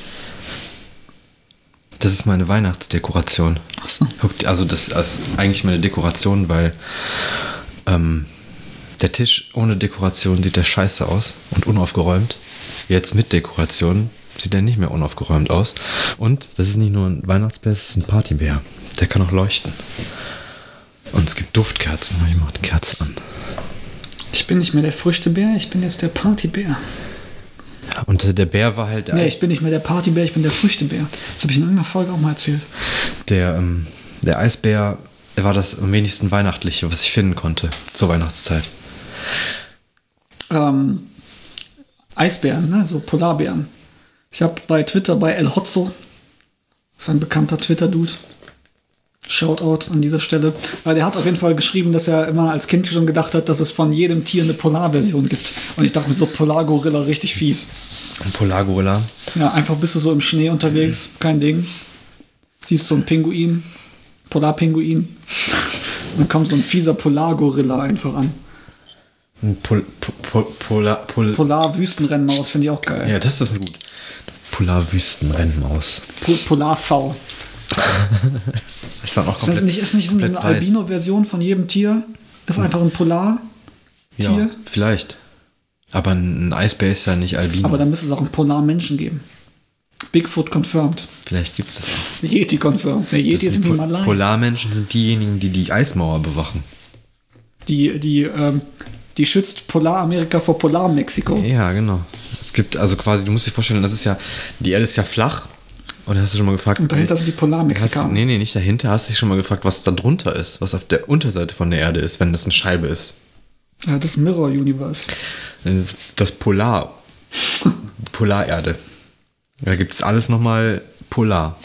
Das ist meine Weihnachtsdekoration. Achso. Guckt, also das ist eigentlich meine Dekoration, weil ähm, der Tisch ohne Dekoration sieht der scheiße aus und unaufgeräumt. Jetzt mit Dekoration sieht er nicht mehr unaufgeräumt aus. Und das ist nicht nur ein Weihnachtsbär, es ist ein Partybär. Der kann auch leuchten. Und es gibt Duftkerzen. Ich mache die Kerze an. Ich bin nicht mehr der Früchtebär, ich bin jetzt der Partybär. Und der Bär war halt Nee, ich bin nicht mehr der Partybär, ich bin der Früchtebär. Das habe ich in irgendeiner Folge auch mal erzählt. der, ähm, der Eisbär er war das am wenigsten weihnachtliche, was ich finden konnte zur Weihnachtszeit. Ähm, Eisbären, ne? so Polarbären. Ich habe bei Twitter bei El Hotzo Das ist ein bekannter Twitter-Dude. Shoutout an dieser Stelle. Weil der hat auf jeden Fall geschrieben, dass er immer als Kind schon gedacht hat, dass es von jedem Tier eine Polarversion gibt. Und ich dachte mir so, Polargorilla richtig fies. Ein Polargorilla. Ja, einfach bist du so im Schnee unterwegs, kein Ding. Siehst so einen Pinguin, Polarpinguin. Und dann kommt so ein fieser Polargorilla einfach an. Ein Pol, Pol, Pol, Polar, Pol, Polar-Wüstenrennmaus finde ich auch geil. ja, das ist gut. Polarwüstenrennmaus. Po- Polar-V. Ist dann auch Ist das nicht, ist nicht so eine komplett. Albino-Version von jedem Tier? Ist einfach ein Polar, Ja, vielleicht. Aber ein Eisbär ist ja nicht Albino. aber dann müsste es auch einen Polar-Menschen geben. Bigfoot confirmed. vielleicht gibt es das auch. Yeti confirmed. Das Yeti sind wie Po- Malaien. Polarmenschen sind diejenigen, die die Eismauer bewachen. Die, die, ähm, die schützt Polaramerika vor Polar-Mexiko. Ja, genau. Es gibt also quasi, du musst dir vorstellen, das ist ja, die Erde ist ja flach. Und hast du schon mal gefragt, Und dahinter sind die Polar-Mexikaner. Nee, nee, nicht dahinter. Hast du dich schon mal gefragt, was da drunter ist, was auf der Unterseite von der Erde ist, wenn das eine Scheibe ist. Ja, das Mirror Universe. Das das Polar. Polarerde. Da gibt es alles nochmal polar.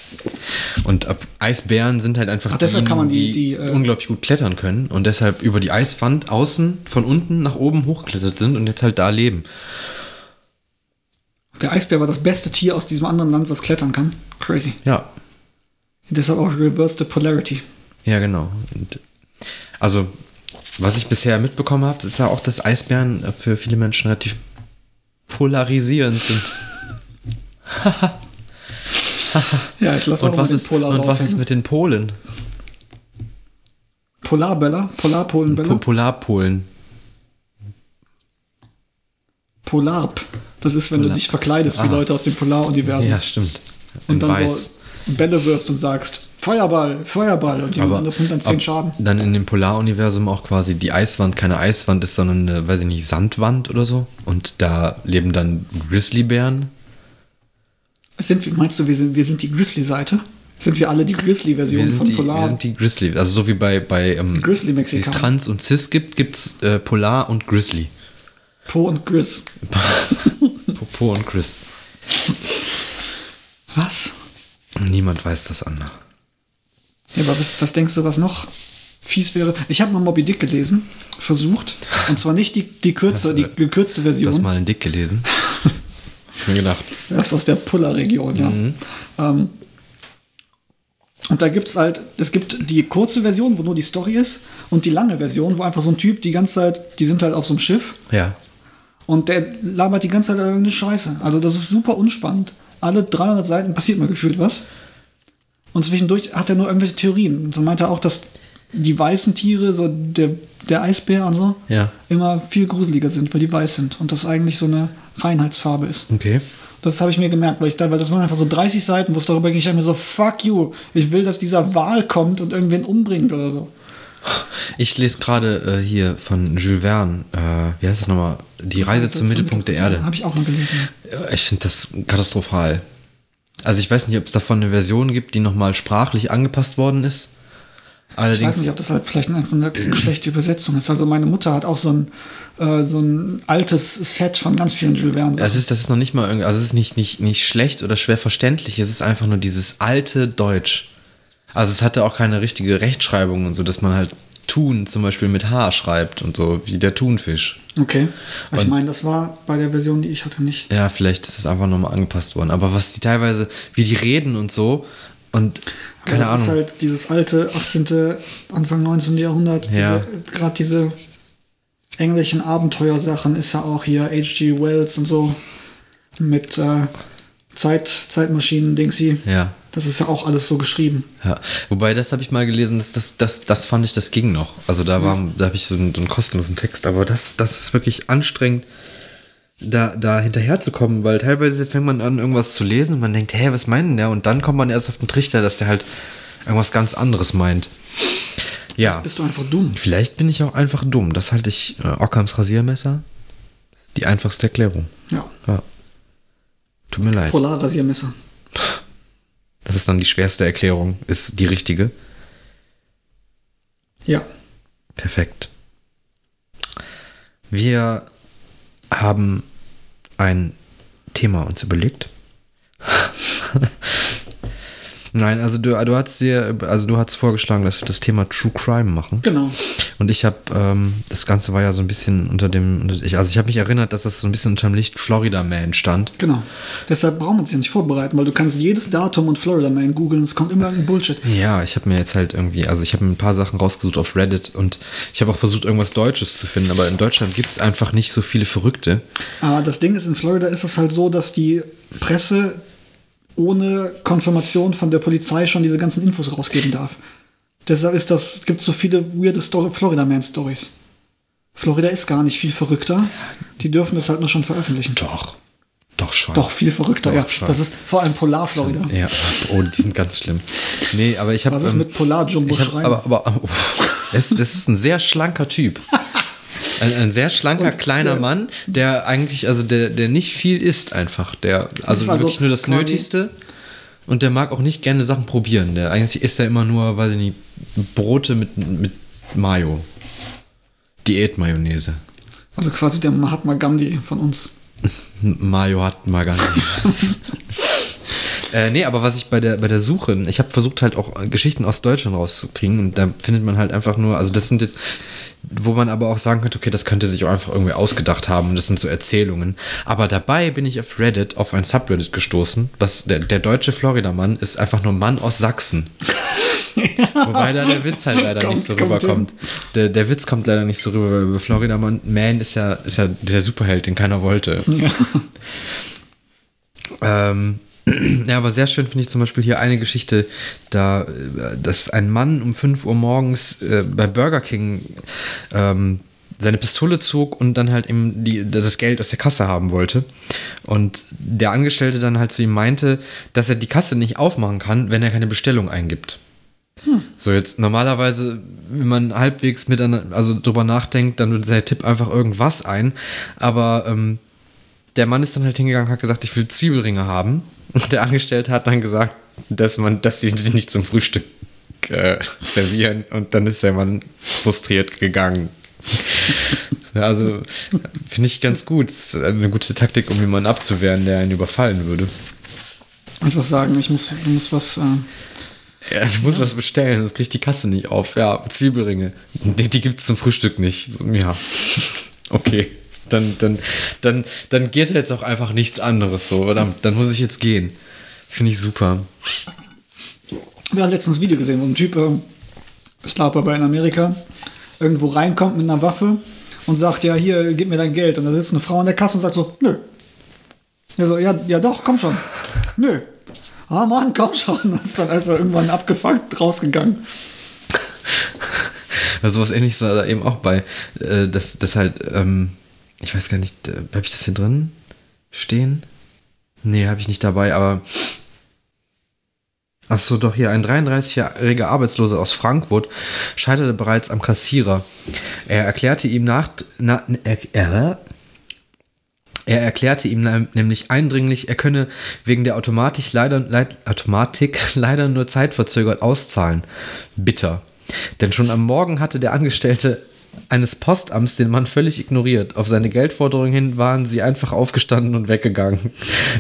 Und ab, Eisbären sind halt einfach Ach, die- die, die, äh, unglaublich gut klettern können und deshalb über die Eiswand außen von unten nach oben hochgeklettert sind und jetzt halt da leben. Der Eisbär war das beste Tier aus diesem anderen Land, was klettern kann. Crazy. Ja, Deshalb auch Reverse the Polarity. ja, genau. Und also, was ich bisher mitbekommen habe, ist ja auch, dass Eisbären für viele Menschen relativ polarisierend sind. Ja, ich lasse auch was, ist, Polar und was ist mit den Polen? Polarböller? Polarpolenböller? Po Polarpolen. Polarp. Das ist, wenn du Polar- dich verkleidest wie Ah. Leute aus dem Polaruniversum. Ja, stimmt. und In dann weiß. so Bälle wirfst und sagst, Feuerball, Feuerball. Und jemand anderes nimmt dann 10 ab- Schaden. Dann in dem Polaruniversum auch quasi die Eiswand keine Eiswand ist, sondern eine, weiß ich nicht, Sandwand oder so. Und da leben dann Grizzlybären. Sind, meinst du, wir sind, wir sind die Grizzly-Seite? Sind wir alle die Grizzly-Version von die, Polar? wir sind die Grizzly. Also so wie bei, bei ähm, Grizzly-Mexikaner. wie es Trans und Cis gibt, gibt es äh, Polar und Grizzly. Po und Grizz. Popo und Chris. Was? Niemand weiß das andere. Ja, aber was, was denkst du, was noch fies wäre? Ich habe mal Moby Dick gelesen, versucht. Und zwar nicht die, die, kürze, die du- gekürzte Du hast Version. mal einen Dick gelesen. ich mir gedacht. Das ist aus der Puller-Region, ja. Mhm. Ähm, und da gibt es halt, es gibt die kurze Version, wo nur die Story ist, und die lange Version, wo einfach so ein Typ die ganze Zeit, die sind halt auf so einem Schiff Ja. Und der labert die ganze Zeit irgendeine Scheiße. Also das ist super unspannend. Alle 300 Seiten passiert mal gefühlt was. Und zwischendurch hat er nur irgendwelche Theorien. Und dann meint er auch, dass die weißen Tiere, so der, der Eisbär und so, Ja. immer viel gruseliger sind, weil die weiß sind. Und das eigentlich so eine Reinheitsfarbe ist. Okay. Das habe ich mir gemerkt, weil, ich da, weil das waren einfach so 30 Seiten, wo es darüber ging. Ich habe mir so, fuck you, ich will, dass dieser Wal kommt und irgendwen umbringt oder so. Ich lese gerade äh, hier von Jules Verne, äh, wie heißt das nochmal? Die Reise zum Mittelpunkt der Erde. Habe ich auch mal gelesen. Ja, Ich finde das katastrophal. Also ich weiß nicht, ob es davon eine Version gibt, die nochmal sprachlich angepasst worden ist. Ich Allerdings, weiß nicht, ob das halt vielleicht einfach eine schlechte Übersetzung ist. Also meine Mutter hat auch so ein, äh, so ein altes Set von ganz vielen Jules Verne. das ist, das ist noch nicht mal irgendwie, also es ist nicht, nicht, nicht schlecht oder schwer verständlich, es ist einfach nur dieses alte Deutsch. Also es hatte auch keine richtige Rechtschreibung und so, dass man halt Thun zum Beispiel mit H schreibt und so, wie der Thunfisch. Okay. Aber ich meine, das war bei der Version, die ich hatte, nicht. Ja, vielleicht ist es einfach nochmal angepasst worden. Aber was die teilweise, wie die reden und so und Aber keine das Ahnung. ist halt dieses alte 18., Anfang 19. Jahrhundert. Ja. Gerade diese englischen Abenteuersachen ist ja auch hier H.G. Wells und so mit äh, Zeit, Zeitmaschinen, Dingsy. ja. Das ist ja auch alles so geschrieben. Ja, wobei das habe ich mal gelesen, das, das, das, das fand ich, das ging noch. Also da war, da habe ich so einen, so einen kostenlosen Text, aber das, das ist wirklich anstrengend, da, da hinterherzukommen, weil teilweise fängt man an, irgendwas zu lesen und man denkt, hä, was meint denn der? Und dann kommt man erst auf den Trichter, dass der halt irgendwas ganz anderes meint. Ja, Bist du einfach dumm. vielleicht bin ich auch einfach dumm. Das halte ich äh, Ockhams Rasiermesser. Die einfachste Erklärung. Ja. Ja. Tut mir leid. Polarrasiermesser. Das ist dann die schwerste Erklärung, ist die richtige. Ja. Perfekt. Wir haben ein Thema uns überlegt. Nein, also du, du hast dir, also du hast vorgeschlagen, dass wir das Thema True Crime machen. Genau. Und ich habe, ähm, das Ganze war ja so ein bisschen unter dem, also ich habe mich erinnert, dass das so ein bisschen unter dem Licht Florida Man stand. Genau. Deshalb braucht man sich ja nicht vorbereiten, weil du kannst jedes Datum und Florida Man googeln, es kommt immer irgendein Bullshit. Ja, ich habe mir jetzt halt irgendwie, also ich habe mir ein paar Sachen rausgesucht auf Reddit und ich habe auch versucht, irgendwas Deutsches zu finden, aber in Deutschland gibt es einfach nicht so viele Verrückte. Aber das Ding ist, in Florida ist es halt so, dass die Presse ohne Konfirmation von der Polizei schon diese ganzen Infos rausgeben darf. Deshalb ist das, gibt so viele weirde Story, Florida Man Stories. Florida ist gar nicht viel verrückter. Die dürfen das halt nur schon veröffentlichen. Doch. Doch schon. Doch, viel verrückter, Doch, ja. schon. Das ist vor allem Polar-Florida. Ja, oh, die sind ganz schlimm. Nee, aber ich habe. Was ist mit Polar-Jumbo ich hab, Schrein? Aber, aber oh, es, es ist ein sehr schlanker Typ. Ein, ein sehr schlanker, Und kleiner der- Mann, der eigentlich, also der, der nicht viel isst einfach. Der, also, also wirklich nur das Nötigste. Und der mag auch nicht gerne Sachen probieren. Der eigentlich isst er immer nur, weiß ich nicht, Brote mit, mit Mayo. Diät-Mayonnaise. Also quasi der Mahatma Gandhi von uns. Mayo hat nicht. Äh, nee, aber was ich bei der, bei der Suche, ich habe versucht halt auch Geschichten aus Deutschland rauszukriegen und da findet man halt einfach nur, also das sind jetzt, wo man aber auch sagen könnte, okay, das könnte sich auch einfach irgendwie ausgedacht haben und das sind so Erzählungen. Aber dabei bin ich auf Reddit, auf ein Subreddit gestoßen, was der, der deutsche Florida-Mann ist einfach nur Mann aus Sachsen. Wobei da der Witz halt leider Kommt- nicht so kommt rüberkommt. Der, der Witz kommt leider nicht so rüber, weil Florida Man, ist ja, ist ja der Superheld, den keiner wollte. Ähm, ja, aber sehr schön finde ich zum Beispiel hier eine Geschichte, da, äh, dass ein Mann um 5 Uhr morgens äh, bei Burger King ähm, seine Pistole zog und dann halt eben die, das Geld aus der Kasse haben wollte. Und der Angestellte dann halt zu ihm meinte, dass er die Kasse nicht aufmachen kann, wenn er keine Bestellung eingibt. So, jetzt normalerweise, wenn man halbwegs miteinander, also drüber nachdenkt, dann wird der Tipp einfach irgendwas ein. Aber ähm, der Mann ist dann halt hingegangen und hat gesagt, ich will Zwiebelringe haben. Und der Angestellte hat dann gesagt, dass man, dass sie die nicht zum Frühstück äh, servieren. Und dann ist der Mann frustriert gegangen. Ja, Also finde ich ganz gut. Das ist eine gute Taktik, um jemanden abzuwehren, der einen überfallen würde. Einfach sagen, ich muss, du musst was. Äh, Ja, ich muss was bestellen, sonst krieg ich die Kasse nicht auf. Ja, Zwiebelringe. Die, die gibt's zum Frühstück nicht. So, ja. Okay. Dann, dann, dann, dann geht jetzt auch einfach nichts anderes so. Verdammt, dann muss ich jetzt gehen. Finde ich super. Wir haben letztens ein Video gesehen, wo ein Typ, äh, ich glaube aber in Amerika, irgendwo reinkommt mit einer Waffe und sagt, ja, hier, gib mir dein Geld. Und da sitzt eine Frau an der Kasse und sagt so, nö. Er so, ja, ja doch, komm schon. nö. Ah Mann, komm schon. Das ist dann einfach irgendwann abgefuckt rausgegangen. Also was ähnliches war da eben auch bei, äh, dass das halt, ähm, ich weiß gar nicht, äh, habe ich das hier drin stehen? Nee, habe ich nicht dabei, aber Ach so, doch hier, ein 33-jähriger Arbeitsloser aus Frankfurt scheiterte bereits am Kassierer. Er erklärte ihm nach, na, er, er, er erklärte ihm nämlich eindringlich, er könne wegen der Automatik leider, leid, Automatik leider nur zeitverzögert auszahlen. Bitter. Denn schon am Morgen hatte der Angestellte eines Postamts den Mann völlig ignoriert. Auf seine Geldforderung hin waren sie einfach aufgestanden und weggegangen.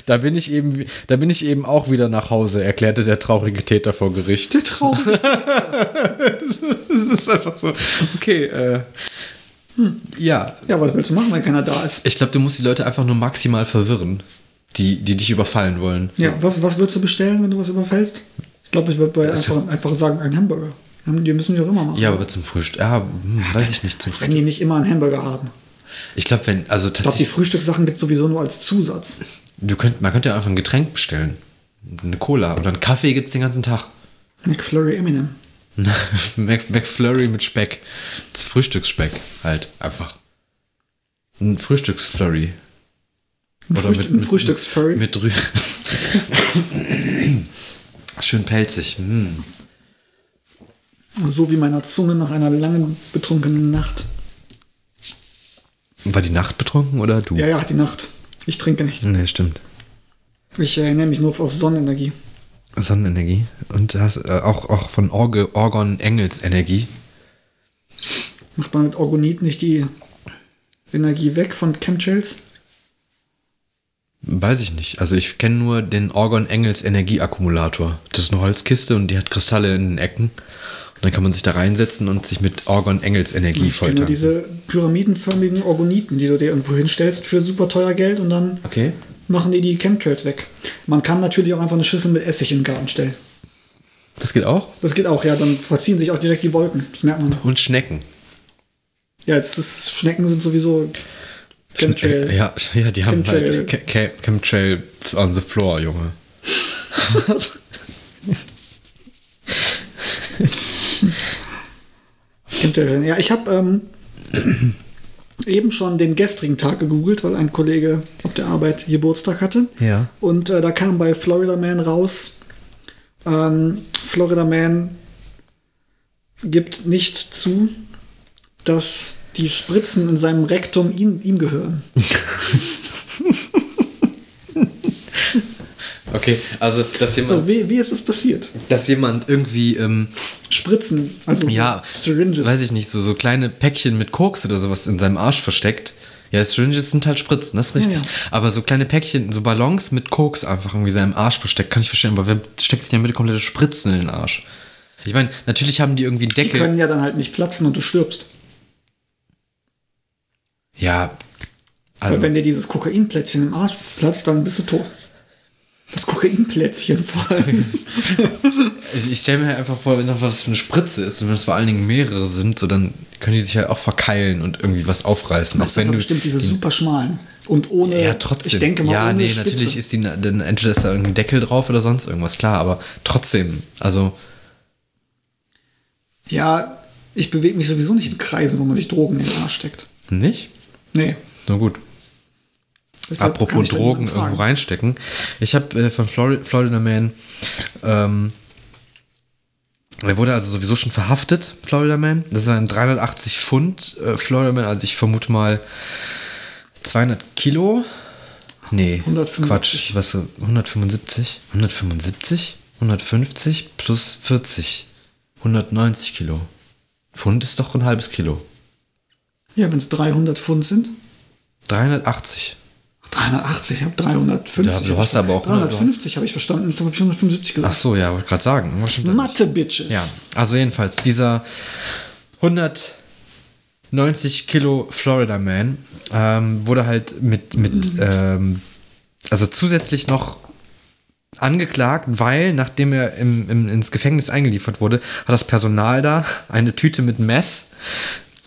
Da bin ich eben, da bin ich eben auch wieder nach Hause, erklärte der traurige Täter vor Gericht. Der Traum. Das ist einfach so. Okay, äh, ja, ja, was willst du machen, wenn keiner da ist? ich glaube, du musst die Leute einfach nur maximal verwirren, die, die dich überfallen wollen. Ja, was, was würdest du bestellen, wenn du was überfällst? Ich glaube, ich würde bei einfach, einfach sagen, einen Hamburger. Die müssen die auch immer machen. Ja, aber zum Frühstück. Ja, hm, weiß ich nicht. Zum wenn die nicht immer einen Hamburger haben. ich glaube, wenn, also Ich glaube, die Frühstückssachen gibt es sowieso nur als Zusatz. du könnt, man könnte ja einfach ein Getränk bestellen. Eine Cola oder einen Kaffee gibt es den ganzen Tag. McFlurry Eminem. McFlurry mit Speck. Das Frühstücksspeck halt einfach. Ein Frühstücksflurry. Ein, Oder Frühst mit- ein mit- Frühstücksfurry. Mit Rü Schön pelzig. Hm. So wie meiner Zunge nach einer langen betrunkenen Nacht. War die Nacht betrunken oder du? Ja, ja, die Nacht. Ich trinke nicht. Nee, stimmt. Ich erinnere mich nur aus Sonnenenergie. Sonnenenergie. Und hast äh, auch, auch von Orge, Orgon Engels Energie. Macht man mit Orgonit nicht die Energie weg von Chemtrails? Weiß ich nicht. Also ich kenne nur den Orgon Engels Energieakkumulator. Das ist eine Holzkiste und die hat Kristalle in den Ecken. Und dann kann man sich da reinsetzen und sich mit Orgon Engels Energie Ich kenne nur diese pyramidenförmigen Orgoniten, die du dir irgendwo hinstellst für super teuer Geld und dann Okay. machen die die Chemtrails weg. Man kann natürlich auch einfach eine Schüssel mit Essig in den Garten stellen. Das geht auch. Das geht auch, ja, dann verziehen sich auch direkt die Wolken. Das merkt man. Und Schnecken. Ja, jetzt ist, Schnecken sind sowieso Chemtrail. Äh, Ja, ja, die haben Chemtrail. halt Che- Che- Chemtrail on the floor, Junge. Ja, ich habe ähm, eben schon den gestrigen Tag gegoogelt, weil ein Kollege auf der Arbeit Geburtstag hatte. Ja. Und äh, da kam bei Florida Man raus, ähm, Florida Man gibt nicht zu, dass die Spritzen in seinem Rektum ihm, ihm gehören. Okay, also dass So, jemand, wie, wie ist das passiert? dass jemand irgendwie, ähm, Spritzen, also ja, so Syringes. weiß ich nicht, so, so kleine Päckchen mit Koks oder sowas in seinem Arsch versteckt. Ja, Syringes sind halt Spritzen, das ist richtig. Ja, ja. Aber so kleine Päckchen, so Ballons mit Koks einfach irgendwie in seinem Arsch versteckt, kann ich verstehen. Aber wer steckt sich denn mit komplette Spritzen in den Arsch? Ich meine, natürlich haben die irgendwie einen die Deckel. können ja dann halt nicht platzen und du stirbst. ja, Weil also, wenn dir dieses Kokainplätzchen im Arsch platzt, dann bist du tot. Das Kokainplätzchen vor allem. ich stelle mir halt einfach vor, wenn das was für eine Spritze ist und wenn es vor allen Dingen mehrere sind, so dann können die sich halt auch verkeilen und irgendwie was aufreißen. Das auch sind wenn du bestimmt diese super schmalen. Und ohne. Ja, trotzdem. Ich denke mal, ja, nee, Spitze. natürlich ist die, dann entweder ist da irgendein Deckel drauf oder sonst irgendwas, klar, aber trotzdem, also, Ja, ich bewege mich sowieso nicht in Kreisen, wo man sich Drogen in den Arsch steckt. nicht? Nee. Na gut. Deshalb Apropos Drogen fragen. irgendwo reinstecken. Ich habe äh, von Flori Florida Man, ähm, er wurde also sowieso schon verhaftet, Florida Man. Das ist ein 380 Pfund äh, Florida Man, also ich vermute mal 200 Kilo. Nee, 175. Quatsch, was, 175? 175? 150 plus 40. 190 Kilo. Pfund ist doch ein halbes Kilo. Ja, wenn es 300 Pfund sind. 380. 380, ich habe 350. Ja, du hast aber auch- 350 habe ich verstanden, jetzt habe ich 175 Ach gesagt. so, ja, wollte gerade sagen. Nicht? Mathe-Bitches. Ja, also jedenfalls, dieser 190 Kilo Florida Man ähm, wurde halt mit, mit ähm, also zusätzlich noch angeklagt, weil nachdem er im, im, ins Gefängnis eingeliefert wurde, hat das Personal da eine Tüte mit Meth.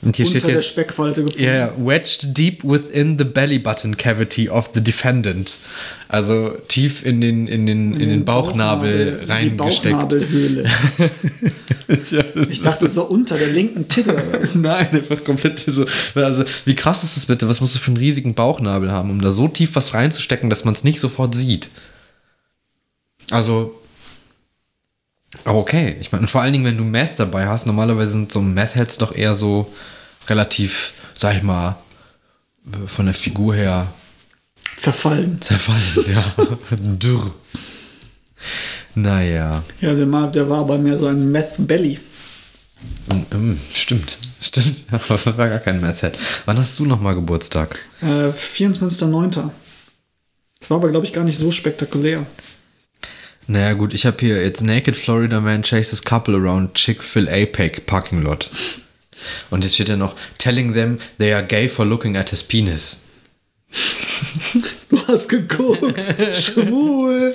Und hier Unter steht der jetzt, Speckfalte gefunden. ja, wedged deep within the belly button cavity of the defendant. Also tief in den, in den, in den Bauchnabel Die reingesteckt. Bauchnabelhöhle. ich dachte so unter der linken Titte. Nein, einfach komplett so. Also, wie krass ist das bitte? Was musst du für einen riesigen Bauchnabel haben, um da so tief was reinzustecken, dass man es nicht sofort sieht? Also. Aber okay. Ich meine, vor allen Dingen, wenn du Meth dabei hast, normalerweise sind so Meth-Heads doch eher so relativ, sag ich mal, äh, von der Figur her Zerfallen. zerfallen, ja. Dürr. Naja. Ja, der, war- der war aber mehr so ein Meth Belly. Mm, mm, Stimmt, stimmt. Das war gar kein Meth-Head. Wann hast du nochmal Geburtstag? Äh, 24.09. Das war aber, glaube ich, gar nicht so spektakulär. Naja, gut, ich habe hier jetzt Naked Florida Man chases couple around Chick-fil-A Pack Parking Lot. Und jetzt steht ja noch, telling them they are gay for looking at his penis. Du hast geguckt. Schwul.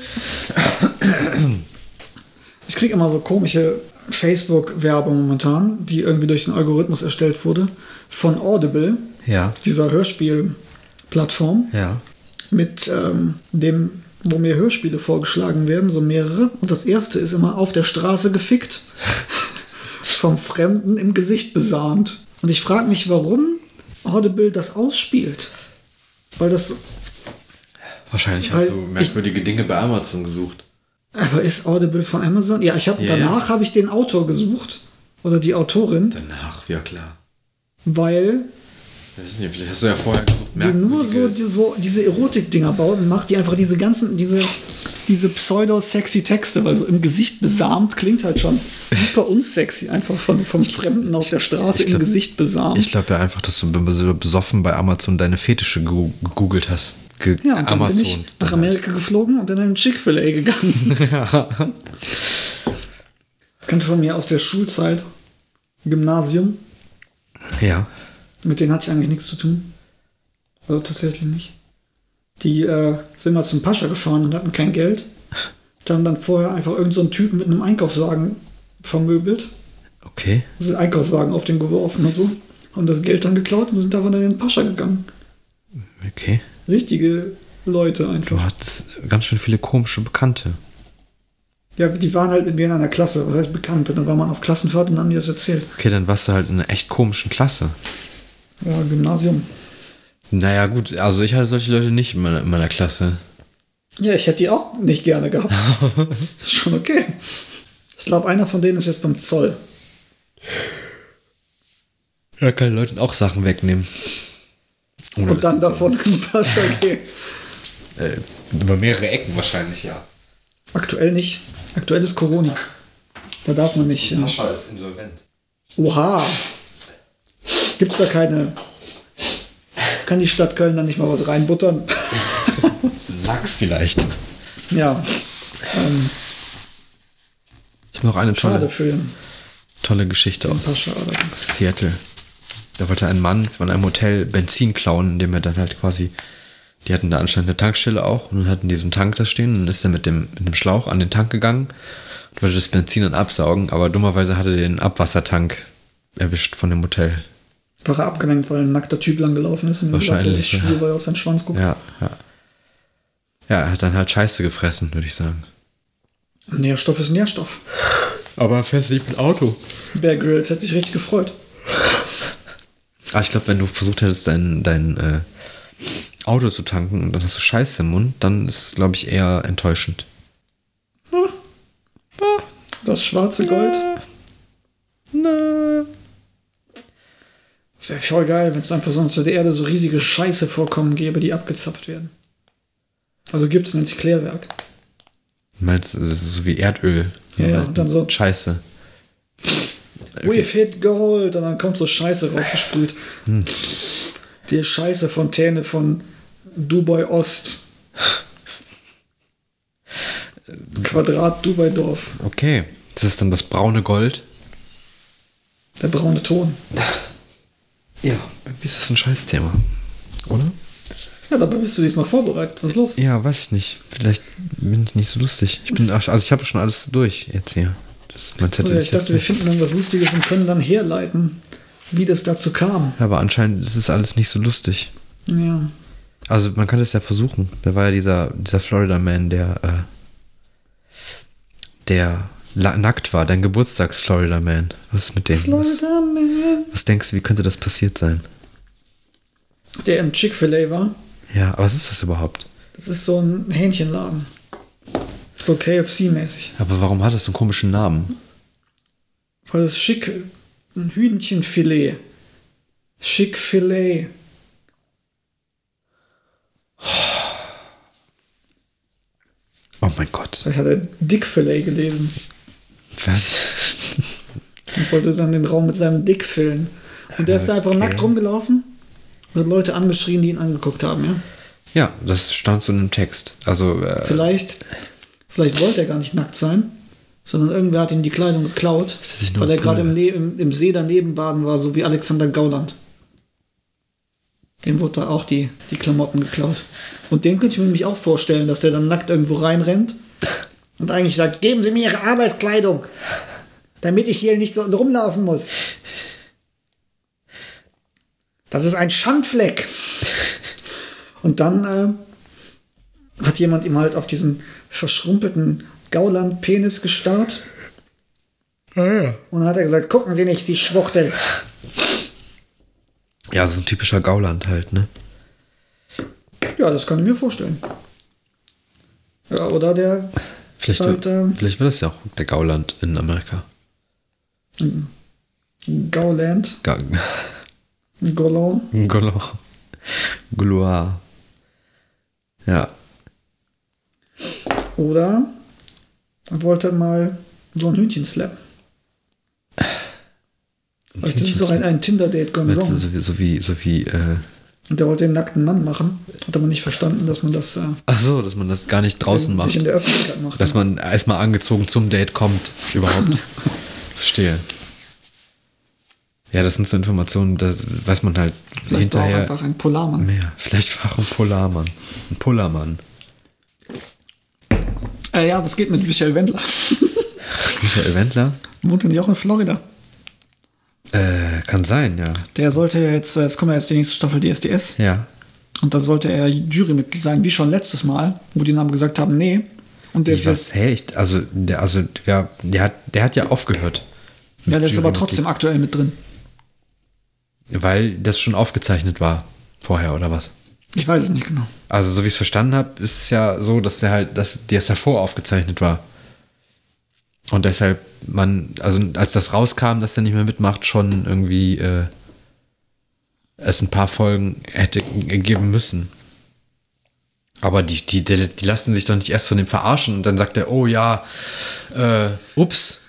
Ich kriege immer so komische Facebook-Werbung momentan, die irgendwie durch den Algorithmus erstellt wurde. Von Audible, Ja. dieser Hörspielplattform, Ja. mit ähm, dem, wo mir Hörspiele vorgeschlagen werden, so mehrere. Und das erste ist immer auf der Straße gefickt, vom Fremden im Gesicht besahnt. Und ich frage mich, warum Audible das ausspielt. Weil das Wahrscheinlich hast du merkwürdige Dinge bei Amazon gesucht. Aber ist Audible von Amazon? Ja, ich habe Ja, danach habe ich den Autor gesucht oder die Autorin, Danach, ja klar. weil Ich weiß nicht, vielleicht hast du ja vorher gesucht. die nur so, die, so diese Erotik-Dinger baut und macht, die einfach diese ganzen, diese, diese pseudo-sexy Texte, weil so im Gesicht besamt klingt halt schon super unsexy, einfach von, vom Fremden auf der Straße glaub- im Gesicht besamt. Ich glaube ja einfach, dass du besoffen bei Amazon deine Fetische gegoogelt hast. ge Ja, und dann bin ich Amazon. nach Amerika geflogen und in einen Chick-fil-A gegangen. ja. Kannte von mir aus der Schulzeit, Gymnasium. ja. Mit denen hatte ich eigentlich nichts zu tun. Also tatsächlich nicht. Die äh, sind mal zum Pascha gefahren und hatten kein Geld. Die haben dann vorher einfach irgendeinen so einen Typen mit einem Einkaufswagen vermöbelt. Okay. Also Einkaufswagen auf den geworfen und so. Haben das Geld dann geklaut und sind davon in den Pascha gegangen. Okay. Richtige Leute Du einfach. hattest ganz schön viele komische Bekannte. Ja, die waren halt mit mir in einer Klasse, was heißt bekannt. Und dann war man auf Klassenfahrt und haben die das erzählt. Okay, dann warst du halt in einer echt komischen Klasse. Ja, Gymnasium. Naja, gut, also ich hatte solche Leute nicht in meiner, in meiner Klasse. Ja, ich hätte die auch nicht gerne gehabt. ist schon okay. Ich glaube, einer von denen ist jetzt beim Zoll. Ja, kann Leuten auch Sachen wegnehmen. Oder Und dann davon in den Pascha gehen. so? Äh, über mehrere Ecken wahrscheinlich, ja. Aktuell nicht. Aktuell ist Corona. Da darf man nicht. Ja. Pascha ist insolvent. Oha. Gibt es da keine. Kann die Stadt Köln da nicht mal was reinbuttern? Lachs vielleicht. ja. Ähm, Ich habe noch eine schade tolle, für den tolle Geschichte aus Pascha. Seattle. Da wollte ein Mann von einem Hotel Benzin klauen, indem er dann halt quasi, die hatten da anscheinend eine Tankstelle auch und dann hatten die so einen Tank da stehen und dann ist er mit dem, mit dem Schlauch an den Tank gegangen und wollte das Benzin dann absaugen, aber dummerweise hatte er den Abwassertank erwischt von dem Hotel. War er abgelenkt, weil ein nackter Typ lang gelaufen ist und Wahrscheinlich, das schwul, weil er auf seinen Schwanz guckt. Ja, ja. Ja, er hat dann halt Scheiße gefressen, würde ich sagen. Nährstoff ist Nährstoff. Aber er fährt nicht mit Auto. Bear Grylls hätte sich richtig gefreut. Ah, ich glaube, wenn du versucht hättest, dein, dein äh, Auto zu tanken und dann hast du Scheiße im Mund, dann ist es, glaube ich, eher enttäuschend. Das schwarze Gold. Das wäre voll geil, wenn es einfach so unter der Erde so riesige Scheiße vorkommen gäbe, die abgezapft werden. Also gibt es, sich Klärwerk. Du meinst, es ist so wie Erdöl. Ja, ja, und dann so- Scheiße. We've hit Gold und dann kommt so Scheiße rausgesprüht. Die Scheiße-Fontäne von Dubai Ost. Quadrat Dubai-Dorf. Okay. Das ist dann das braune Gold. Der braune Ton. Ja. Irgendwie ist das ein Scheißthema. Oder? Ja, dabei bist du diesmal vorbereitet. Was ist los? Ja, weiß ich nicht. Vielleicht bin ich nicht so lustig. Ich bin, also ich habe schon alles durch jetzt hier. Das, mein So, Zettel ja, ist ich dachte, wir finden irgendwas Lustiges und können dann herleiten, wie das dazu kam. Ja, aber anscheinend ist es alles nicht so lustig. Ja. Also man kann es ja versuchen. Da war ja dieser, dieser Florida Man, der, äh, der nackt war, dein Geburtstags-Florida Man. Was ist mit dem? Was, Florida Man. Was denkst du, wie könnte das passiert sein? Der im Chick-fil-A war. Ja, aber was ist das überhaupt? Das ist so ein Hähnchenladen. So KFC-mäßig. Aber warum hat das so einen komischen Namen? Weil es schick, ein Hühnchenfilet. Schick-Filet. Oh mein Gott. Ich hatte Dickfilet gelesen Was? und wollte dann den Raum mit seinem Dick füllen. Und der ist da einfach Okay. nackt rumgelaufen und hat Leute angeschrien, die ihn angeguckt haben, ja. Ja, das stand so in einem Text. Also, äh, Vielleicht, vielleicht wollte er gar nicht nackt sein, sondern irgendwer hat ihm die Kleidung geklaut, weil er gerade im. Ne- im, im See daneben baden war, so wie Alexander Gauland. Dem wurde da auch die, die Klamotten geklaut. Und den könnte ich mir nämlich auch vorstellen, dass der dann nackt irgendwo reinrennt und eigentlich sagt, geben Sie mir Ihre Arbeitskleidung, damit ich hier nicht so rumlaufen muss. Das ist ein Schandfleck. Und dann äh, hat jemand ihm halt auf diesen verschrumpelten Gauland-Penis gestarrt. Und dann hat er gesagt, gucken Sie nicht, Sie Schwuchtel. ja, so ein typischer Gauland halt, ne? Ja, das kann ich mir vorstellen. Ja, oder der Vielleicht, ist halt ähm, vielleicht war das ja auch der Gauland in Amerika. Gauland, Ga Golan. Golo. Gloire. Ja. Oder er wollte mal so ein Hühnchen slappen. Vielleicht ist auch ein, ein Tinder-Date gone wrong. so wie, so wie, so wie äh, Und der wollte den nackten Mann machen. Hat aber nicht verstanden, dass man das äh, Ach so, dass man das gar nicht draußen nicht macht. in der Öffentlichkeit macht. Dass man erstmal angezogen zum Date kommt, überhaupt. Verstehe. Ja, das sind so Informationen, da weiß man halt Vielleicht war auch hinterher einfach ein Polarmann. mehr. Vielleicht war auch ein Polarmann. Ein Polarmann. Äh, ja, was geht mit Michael Wendler? Michael Wendler? Wohnt er nicht auch in Florida? Äh, kann sein, ja. Der sollte ja jetzt, äh, es kommt ja jetzt die nächste Staffel DSDS. Ja. Und da sollte er Jurymitglied sein, wie schon letztes Mal, wo die Namen gesagt haben, nee. Und der ist was? Hä? Ich, also, der, also der, der, hat, der hat ja aufgehört. ja, der ist aber trotzdem aktuell mit drin. Weil das schon aufgezeichnet war. Vorher, oder was? Ich weiß es nicht genau. Also, so wie ich es verstanden habe, ist es ja so, dass der halt, dass der davor aufgezeichnet war. Und deshalb man, also als das rauskam, dass der nicht mehr mitmacht, schon irgendwie äh, es ein paar Folgen hätte geben müssen. Aber die, die, die, lassen sich doch nicht erst von dem verarschen und dann sagt er, oh ja, äh, ups,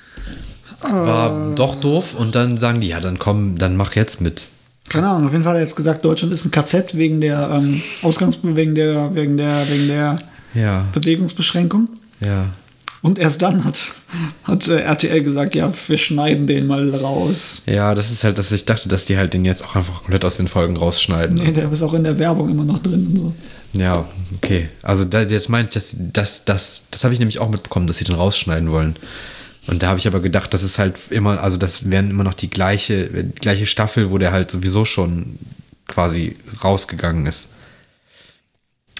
war doch doof und dann sagen die, ja, dann komm, dann mach jetzt mit. Keine Ahnung, auf jeden Fall hat er jetzt gesagt, Deutschland ist ein KZ wegen der ähm, Ausgangs wegen der, wegen der, wegen der Ja, Bewegungsbeschränkung. ja. Und erst dann hat, hat äh, RTL gesagt, ja, wir schneiden den mal raus. Ja, das ist halt, dass ich dachte, dass die halt den jetzt auch einfach komplett aus den Folgen rausschneiden. Nee, der ist auch in der Werbung immer noch drin und so. Ja, okay. Also da, jetzt ich, dass das, das, das habe ich nämlich auch mitbekommen, dass sie den rausschneiden wollen. Und da habe ich aber gedacht, das ist halt immer, also das wären immer noch die gleiche, die gleiche Staffel, wo der halt sowieso schon quasi rausgegangen ist.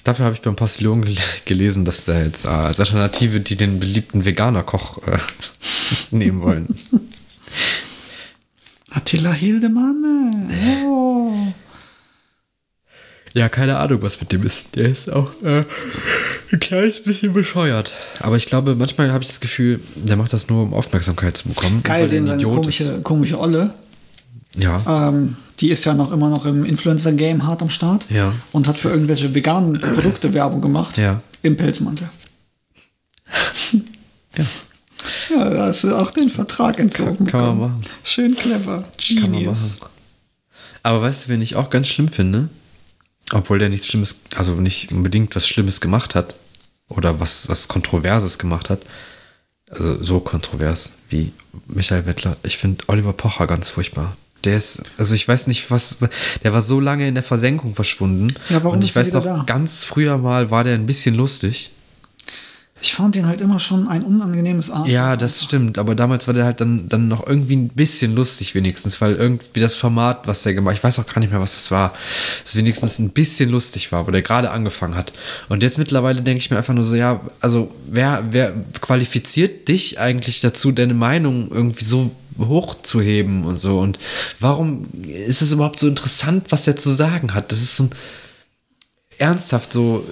Dafür habe ich beim Postillon gel gelesen, dass da jetzt äh, als Alternative die den beliebten Veganer-Koch äh, nehmen wollen. Attila Hildemann. äh, Oh. Ja, keine Ahnung, was mit dem ist. Der ist auch äh, ein kleines bisschen bescheuert. Aber ich glaube, manchmal habe ich das Gefühl, der macht das nur, um Aufmerksamkeit zu bekommen. Geil, den ein seine Idiot komische, komische Olle. ist. Ja. Ähm, die ist ja noch immer noch im Influencer-Game hart am Start. Ja. Und hat für irgendwelche veganen Produkte Werbung gemacht. Ja. Im Pelzmantel. Ja. Ja, da hast du auch den Vertrag entzogen. Kann man bekommen. machen. Schön clever. Genius. Kann man machen. Aber weißt du, wen ich auch ganz schlimm finde? Obwohl der nichts Schlimmes, also nicht unbedingt was Schlimmes gemacht hat. Oder was, was Kontroverses gemacht hat. Also so kontrovers wie Michael Wettler. Ich finde Oliver Pocher ganz furchtbar. Der ist, also ich weiß nicht, was, der war so lange in der Versenkung verschwunden. Ja, warum Und ich weiß noch, da? ganz früher mal war der ein bisschen lustig. Ich fand den halt immer schon ein unangenehmes Arsch. Ja, das stimmt. Aber damals war der halt dann, dann noch irgendwie ein bisschen lustig wenigstens, weil irgendwie das Format, was der gemacht ich weiß auch gar nicht mehr, was das war, das wenigstens ein bisschen lustig war, wo der gerade angefangen hat. Und jetzt mittlerweile denke ich mir einfach nur so, ja, also wer, wer qualifiziert dich eigentlich dazu, deine Meinung irgendwie so hochzuheben und so? Und warum ist es überhaupt so interessant, was der zu sagen hat? Das ist so ein ernsthaft so.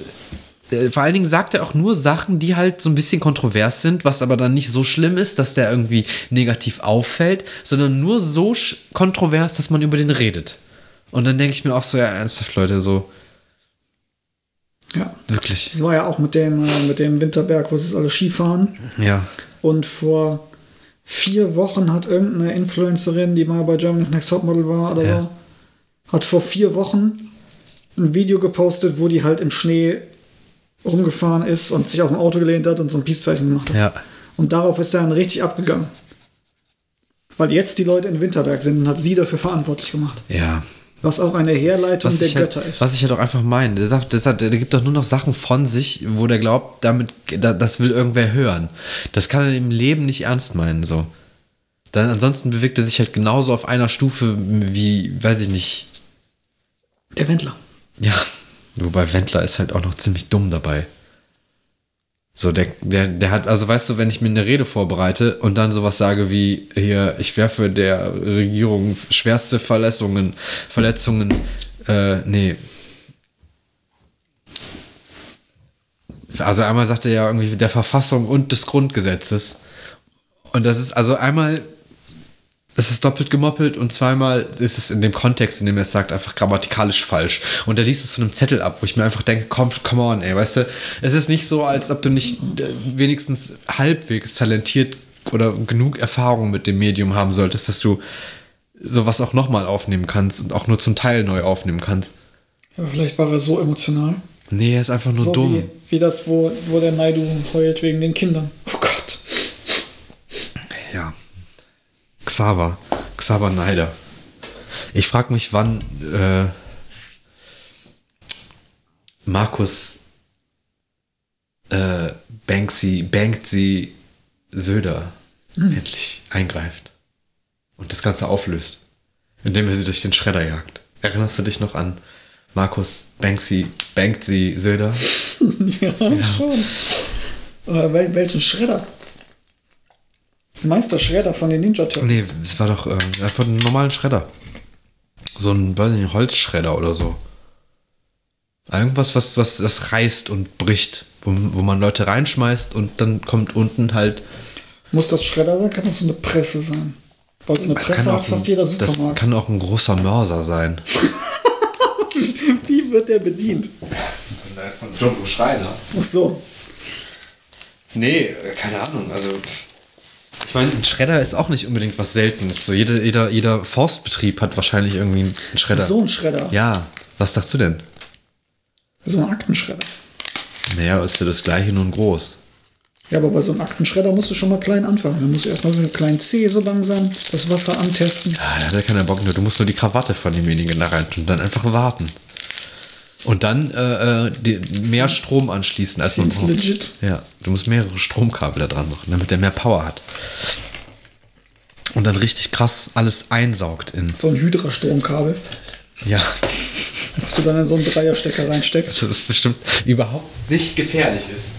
Äh, Vor allen Dingen sagt er auch nur Sachen, die halt so ein bisschen kontrovers sind, was aber dann nicht so schlimm ist, dass der irgendwie negativ auffällt, sondern nur so kontrovers, dass man über den redet. Und dann denke ich mir auch so, ja, ernsthaft, Leute, so ja. wirklich. Das war ja auch mit dem, äh, mit dem Winterberg, wo sie alle Skifahren. Ja. Und vor vier Wochen hat irgendeine Influencerin, die mal bei Germany's Next Topmodel war oder Ja. so, hat vor vier Wochen ein Video gepostet, wo die halt im Schnee rumgefahren ist und sich aus dem Auto gelehnt hat und so ein Peace-Zeichen gemacht hat. Ja. Und darauf ist er dann richtig abgegangen. Weil jetzt die Leute in Winterberg sind und hat sie dafür verantwortlich gemacht. Ja. Was auch eine Herleitung Was der halt, Götter ist. was ich halt auch einfach meine, der sagt, der, sagt, der gibt doch nur noch Sachen von sich, wo der glaubt, damit, da- das will irgendwer hören. Das kann er im Leben nicht ernst meinen, so. Dann ansonsten bewegt er sich halt genauso auf einer Stufe wie, weiß ich nicht, Der Wendler. ja. Wobei Wendler ist halt auch noch ziemlich dumm dabei. So, der, der, der hat, also weißt du, wenn ich mir eine Rede vorbereite und dann sowas sage wie, hier, ich werfe der Regierung schwerste Verletzungen, Verletzungen, äh, nee. Also einmal sagt er ja irgendwie der Verfassung und des Grundgesetzes. Und das ist also einmal, es ist doppelt gemoppelt und zweimal ist es in dem Kontext, in dem er es sagt, einfach grammatikalisch falsch. Und er liest es von einem Zettel ab, wo ich mir einfach denke, komm, come on, ey, weißt du, es ist nicht so, als ob du nicht äh, wenigstens halbwegs talentiert oder genug Erfahrung mit dem Medium haben solltest, dass du sowas auch nochmal aufnehmen kannst und auch nur zum Teil neu aufnehmen kannst. Aber vielleicht war er so emotional. Nee, er ist einfach nur so dumm. Wie, wie das, wo, wo der Naidu heult wegen den Kindern. Oh Gott. Ja. Xaver. Xaver Neider. Ich frage mich, wann äh, Markus äh, Banksy, Banksy Söder endlich eingreift und das Ganze auflöst, indem er sie durch den Schredder jagt. Erinnerst du dich noch an Markus Banksy, Banksy Söder? Ja, schon. Oder wel welchen Schredder? Meister Schredder von den Ninja Turtles. Nee, es war doch äh, einfach ein normalen Schredder. So ein, weiß nicht, Holzschredder oder so. Irgendwas, was, was das reißt und bricht. Wo, wo man Leute reinschmeißt und dann kommt unten halt. Muss das Schredder sein? Kann das so eine Presse sein? Weil so eine Das Presse hat ein, fast jeder das Supermarkt. kann auch ein großer Mörser sein. Wie wird der bedient? Von Jumbo Schreiner. Ach so. Nee, keine Ahnung. Also. Ich meine, ein Schredder ist auch nicht unbedingt was Seltenes. So jeder, jeder, jeder Forstbetrieb hat wahrscheinlich irgendwie einen Schredder. So ein Schredder. Ja, was sagst du denn? So ein Aktenschredder. Naja, ist ja das gleiche, nur in groß. Ja, aber bei so einem Aktenschredder musst du schon mal klein anfangen. Dann musst du erstmal mit einem kleinen C so langsam das Wasser antesten. Ja, da hat er keinen Bock mehr. Du musst nur die Krawatte von demjenigen da rein tun und dann einfach warten. Und dann äh, äh, die, mehr Strom anschließen als man braucht. legit. Ja, du musst mehrere Stromkabel da dran machen, damit der mehr Power hat. Und dann richtig krass alles einsaugt in. So ein Hydra-Stromkabel, Ja, was du dann in so einen Dreierstecker reinsteckst. das ist bestimmt überhaupt nicht gefährlich ist.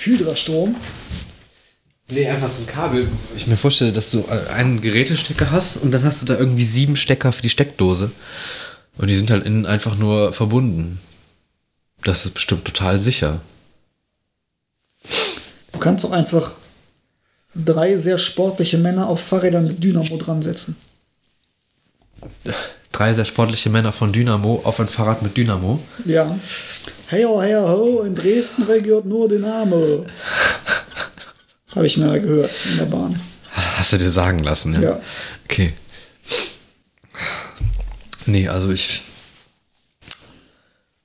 Hydra-Strom. Nee, einfach so ein Kabel. Ich mir vorstelle, dass du äh, einen Gerätestecker hast und dann hast du da irgendwie sieben Stecker für die Steckdose. Und die sind halt innen einfach nur verbunden. Das ist bestimmt total sicher. Du kannst auch einfach drei sehr sportliche Männer auf Fahrrädern mit Dynamo dran setzen. Drei sehr sportliche Männer von Dynamo auf ein Fahrrad mit Dynamo. Ja. Hey ho, hey ho, in Dresden regiert nur Dynamo. Habe ich mal gehört in der Bahn. Hast du dir sagen lassen, ja? Ja. Okay. Nee, also ich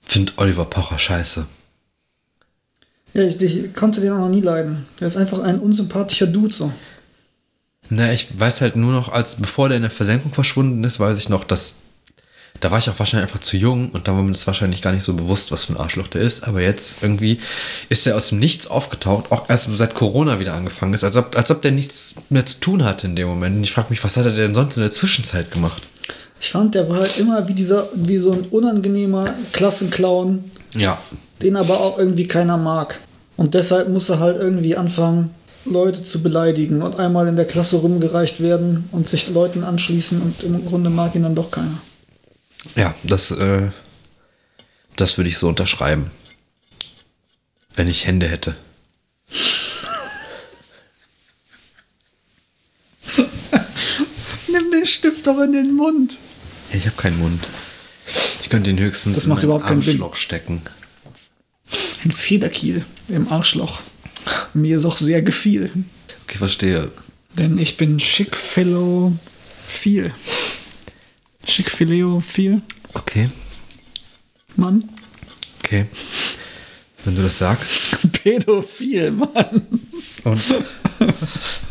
finde Oliver Pocher scheiße. Ja, ich, ich konnte den auch noch nie leiden. Der ist einfach ein unsympathischer Dude so. Na, ich weiß halt nur noch, als bevor der in der Versenkung verschwunden ist, weiß ich noch, dass da war ich auch wahrscheinlich einfach zu jung und da war mir das wahrscheinlich gar nicht so bewusst, was für ein Arschloch der ist. Aber jetzt irgendwie ist er aus dem Nichts aufgetaucht, auch erst seit Corona wieder angefangen ist, als ob, als ob der nichts mehr zu tun hatte in dem Moment. Und ich frage mich, was hat er denn sonst in der Zwischenzeit gemacht? Ich fand, der war halt immer wie dieser, wie so ein unangenehmer Klassenclown, Ja. den aber auch irgendwie keiner mag. Und deshalb muss er halt irgendwie anfangen, Leute zu beleidigen und einmal in der Klasse rumgereicht werden und sich Leuten anschließen und im Grunde mag ihn dann doch keiner. Ja, das, äh, das würde ich so unterschreiben. Wenn ich Hände hätte. Nimm den Stift doch in den Mund. Ich habe keinen Mund. Ich könnte den höchstens Das macht in überhaupt keinen Sinn. Arschloch stecken. Ein Federkiel im Arschloch. Mir doch sehr gefiel. Okay, verstehe. Denn ich bin Schickfellow viel. Schickphileo viel. Okay, Mann. okay. Wenn du das sagst. Pädophil, Mann. Und.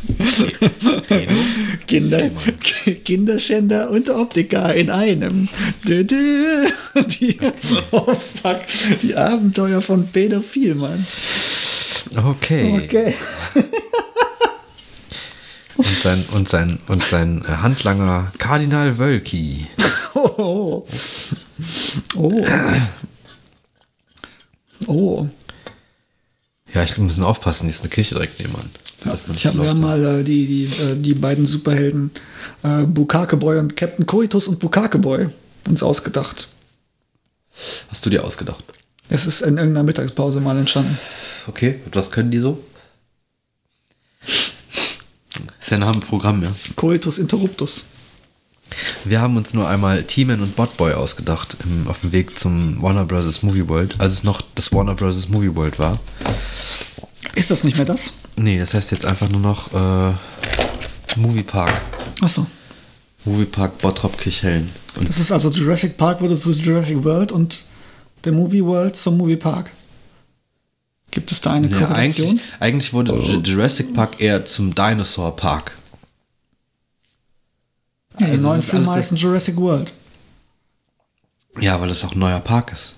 Kinder, Kinderschänder und Optiker in einem. Die, oh fuck. Die Abenteuer von Pädophil, Mann. Okay. Okay. Und sein, und sein, und sein äh, Handlanger Kardinal Wölki. Oh. Oh. Oh. Ja, ich muss aufpassen, hier ist eine Kirche direkt nebenan. Ja, ich habe sagen. mal äh, die, die, äh, die beiden Superhelden äh, Bukake Boy und Captain Coitus und Bukake Boy uns ausgedacht. Hast du dir ausgedacht? Es ist in irgendeiner Mittagspause mal entstanden. Okay, und was können die so? Ist ja nach dem Programm, ja. Coitus Interruptus. Wir haben uns nur einmal T-Man und Botboy ausgedacht im, auf dem Weg zum Warner Bros. Movie World, als es noch das Warner Bros. Movie World war. Ist das nicht mehr das? Nee, das heißt jetzt einfach nur noch äh, Movie Park. Achso. Moviepark Bottrop Kirchhellen. Und Das ist also Jurassic Park wurde zu Jurassic World und der Movie World zum Movie Park. Gibt es da eine ja, Korrelation? eigentlich, eigentlich wurde J- Jurassic Park eher zum Dinosaur Park. Ja, die Also neuen das ist Filme heißen Jurassic World. Ja, weil das auch ein neuer Park ist.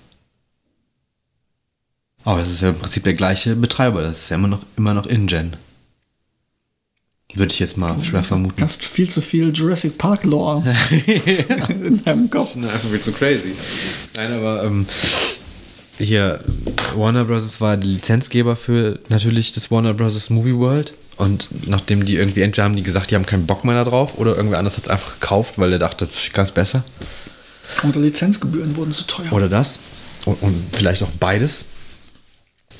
Aber das ist ja im Prinzip der gleiche Betreiber. Das ist ja immer noch, immer noch InGen. Würde ich jetzt mal schwer vermuten. Du hast viel zu viel Jurassic Park Lore in deinem Kopf. Na, einfach viel zu crazy. Nein, aber ähm, hier, Warner Bros. war der Lizenzgeber für natürlich das Warner Bros. Movie World. Und nachdem die irgendwie, entweder haben die gesagt, die haben keinen Bock mehr da drauf, oder irgendwer anders hat es einfach gekauft, weil er dachte, ich kann es besser. Und die Lizenzgebühren wurden zu teuer. Oder das. Und, und vielleicht auch beides.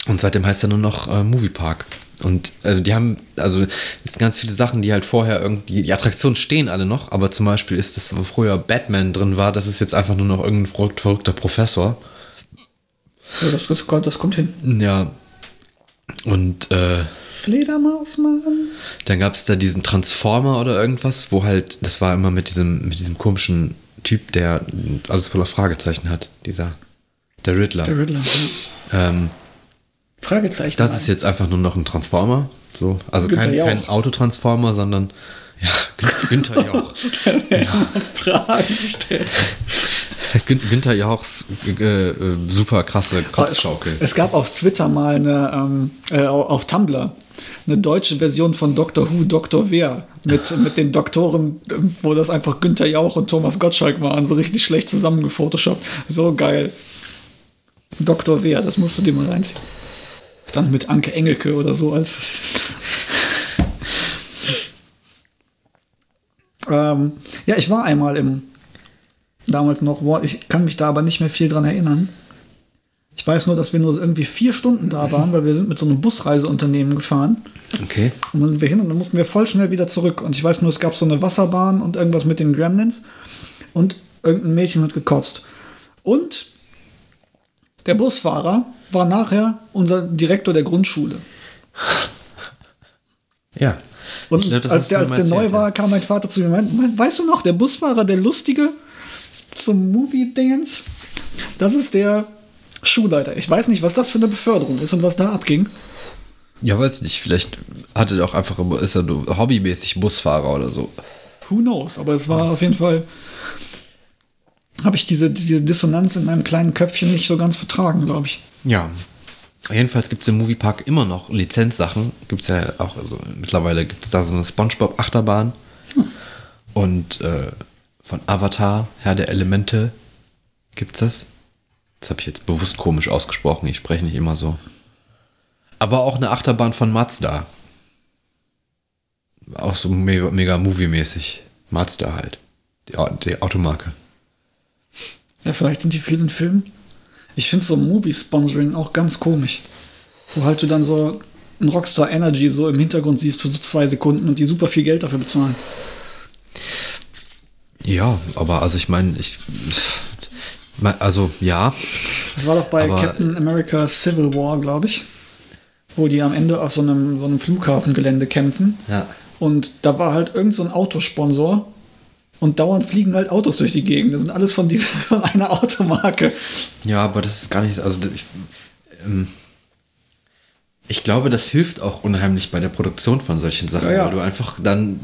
Und seitdem heißt er nur noch äh, Moviepark. Und äh, die haben, also es sind ganz viele Sachen, die halt vorher irgendwie, die Attraktionen stehen alle noch, aber zum Beispiel ist das, wo früher Batman drin war, das ist jetzt einfach nur noch irgendein verrückt, verrückter Professor. Ja, das, das, kommt- das kommt hin. Ja. Und äh, Fledermaus, Mann. dann gab es da diesen Transformer oder irgendwas, wo halt, das war immer mit diesem, mit diesem komischen Typ, der alles voller Fragezeichen hat. Dieser, der Riddler. Der Riddler. ja. ähm, Fragezeichen. Das Mann. ist jetzt einfach nur noch ein Transformer. So. Also Günther kein, Jauch. kein Autotransformer, sondern ja, Günther Jauch. Fragen stellt. Gün- Günther Jauchs äh, äh, super krasse Kotzschaukel. Es gab auf Twitter mal eine, ähm, äh, auf Tumblr, eine deutsche Version von Doctor Who, Dr. Wer, mit, mit den Doktoren, äh, wo das einfach Günther Jauch und Thomas Gottschalk waren, so richtig schlecht zusammengefotoshoppt. So geil. Dr. Wer, das musst du dir mal reinziehen. Stand mit Anke Engelke oder so als. ähm, ja, ich war einmal im damals noch, ich kann mich da aber nicht mehr viel dran erinnern. Ich weiß nur, dass wir nur irgendwie vier Stunden da waren, weil wir sind mit so einem Busreiseunternehmen gefahren. Okay. Und dann sind wir hin und dann mussten wir voll schnell wieder zurück. Und ich weiß nur, es gab so eine Wasserbahn und irgendwas mit den Gremlins. Und irgendein Mädchen hat gekotzt. Und der Busfahrer war nachher unser Direktor der Grundschule. Ja. Und glaub, als der, als der neu erzählt, war, kam mein Vater zu mir und meinte, "Mein- weißt du noch, der Busfahrer, der Lustige zum Movie-Dingens, das ist der Schulleiter. Ich weiß nicht, was das für eine Beförderung ist und was da abging. Ja, weiß nicht. Vielleicht hatte er auch einfach, ist er nur hobbymäßig Busfahrer oder so. Who knows? Aber es war auf jeden Fall, habe ich diese, diese Dissonanz in meinem kleinen Köpfchen nicht so ganz vertragen, glaube ich. Ja. Jedenfalls gibt es im Moviepark immer noch Lizenzsachen. Gibt es ja auch, also mittlerweile gibt es da so eine Spongebob-Achterbahn. Und äh, von Avatar, Herr der Elemente, gibt's das. Das habe ich jetzt bewusst komisch ausgesprochen. Ich spreche nicht immer so. Aber auch eine Achterbahn von Mazda. Auch so mega, mega Movie-mäßig. Mazda halt. Die, die Automarke. Ja, vielleicht sind die vielen Filmen. Ich finde so Movie-Sponsoring auch ganz komisch. Wo halt du dann so ein Rockstar Energy so im Hintergrund siehst für so zwei Sekunden und die super viel Geld dafür bezahlen. Ja, aber also ich meine, ich. Also ja, Das war doch bei Captain America Civil War, glaube ich. Wo die am Ende auf so einem, so einem Flughafengelände kämpfen. Ja. Und da war halt irgend so ein Autosponsor. Und dauernd fliegen halt Autos durch die Gegend. Das sind alles von dieser von einer Automarke. Ja, aber das ist gar nicht, also ich, ähm, ich glaube, das hilft auch unheimlich bei der Produktion von solchen Sachen, Ja, ja. weil du einfach dann,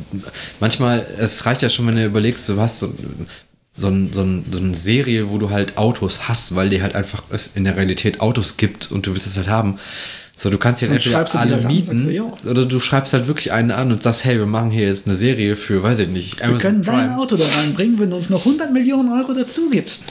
manchmal, es reicht ja schon, wenn du überlegst, du hast so, so, ein, so, ein, so eine Serie, wo du halt Autos hast, weil dir halt einfach es in der Realität Autos gibt und du willst es halt haben. So, du kannst ja entweder alle an, mieten du, oder du schreibst halt wirklich einen an und sagst, hey, wir machen hier jetzt eine Serie für, weiß ich nicht, Wir können dein Auto da reinbringen, wenn du uns noch 100 Millionen Euro dazu gibst.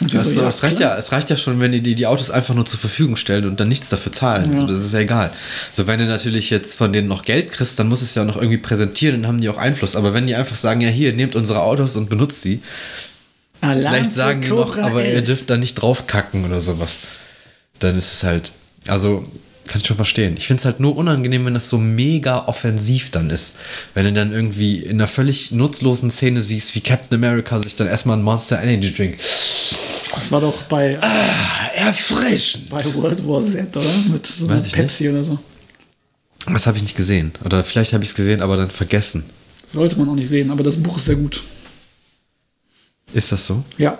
Und Das, so, ja, das reicht ja, es reicht ja schon, wenn die die die Autos einfach nur zur Verfügung stellen und dann nichts dafür zahlen. Ja. So, das ist ja egal. So, wenn du natürlich jetzt von denen noch Geld kriegst, dann muss es ja noch irgendwie präsentieren, dann haben die auch Einfluss. Aber wenn die einfach sagen, ja hier, nehmt unsere Autos und benutzt sie, Alarm vielleicht sagen die noch, aber ihr 11. dürft da nicht draufkacken oder sowas. Dann ist es halt, also kann ich schon verstehen. Ich finde es halt nur unangenehm, wenn das so mega offensiv dann ist. Wenn du dann irgendwie in einer völlig nutzlosen Szene siehst, wie Captain America sich dann erstmal ein Monster Energy Drink. Das war doch bei, Erfrischend! bei World War Z, oder? Mit so einer Pepsi oder so. Das habe ich nicht gesehen. Oder vielleicht habe ich es gesehen, aber dann vergessen. Sollte man auch nicht sehen, aber das Buch ist sehr gut. Ist das so? Ja,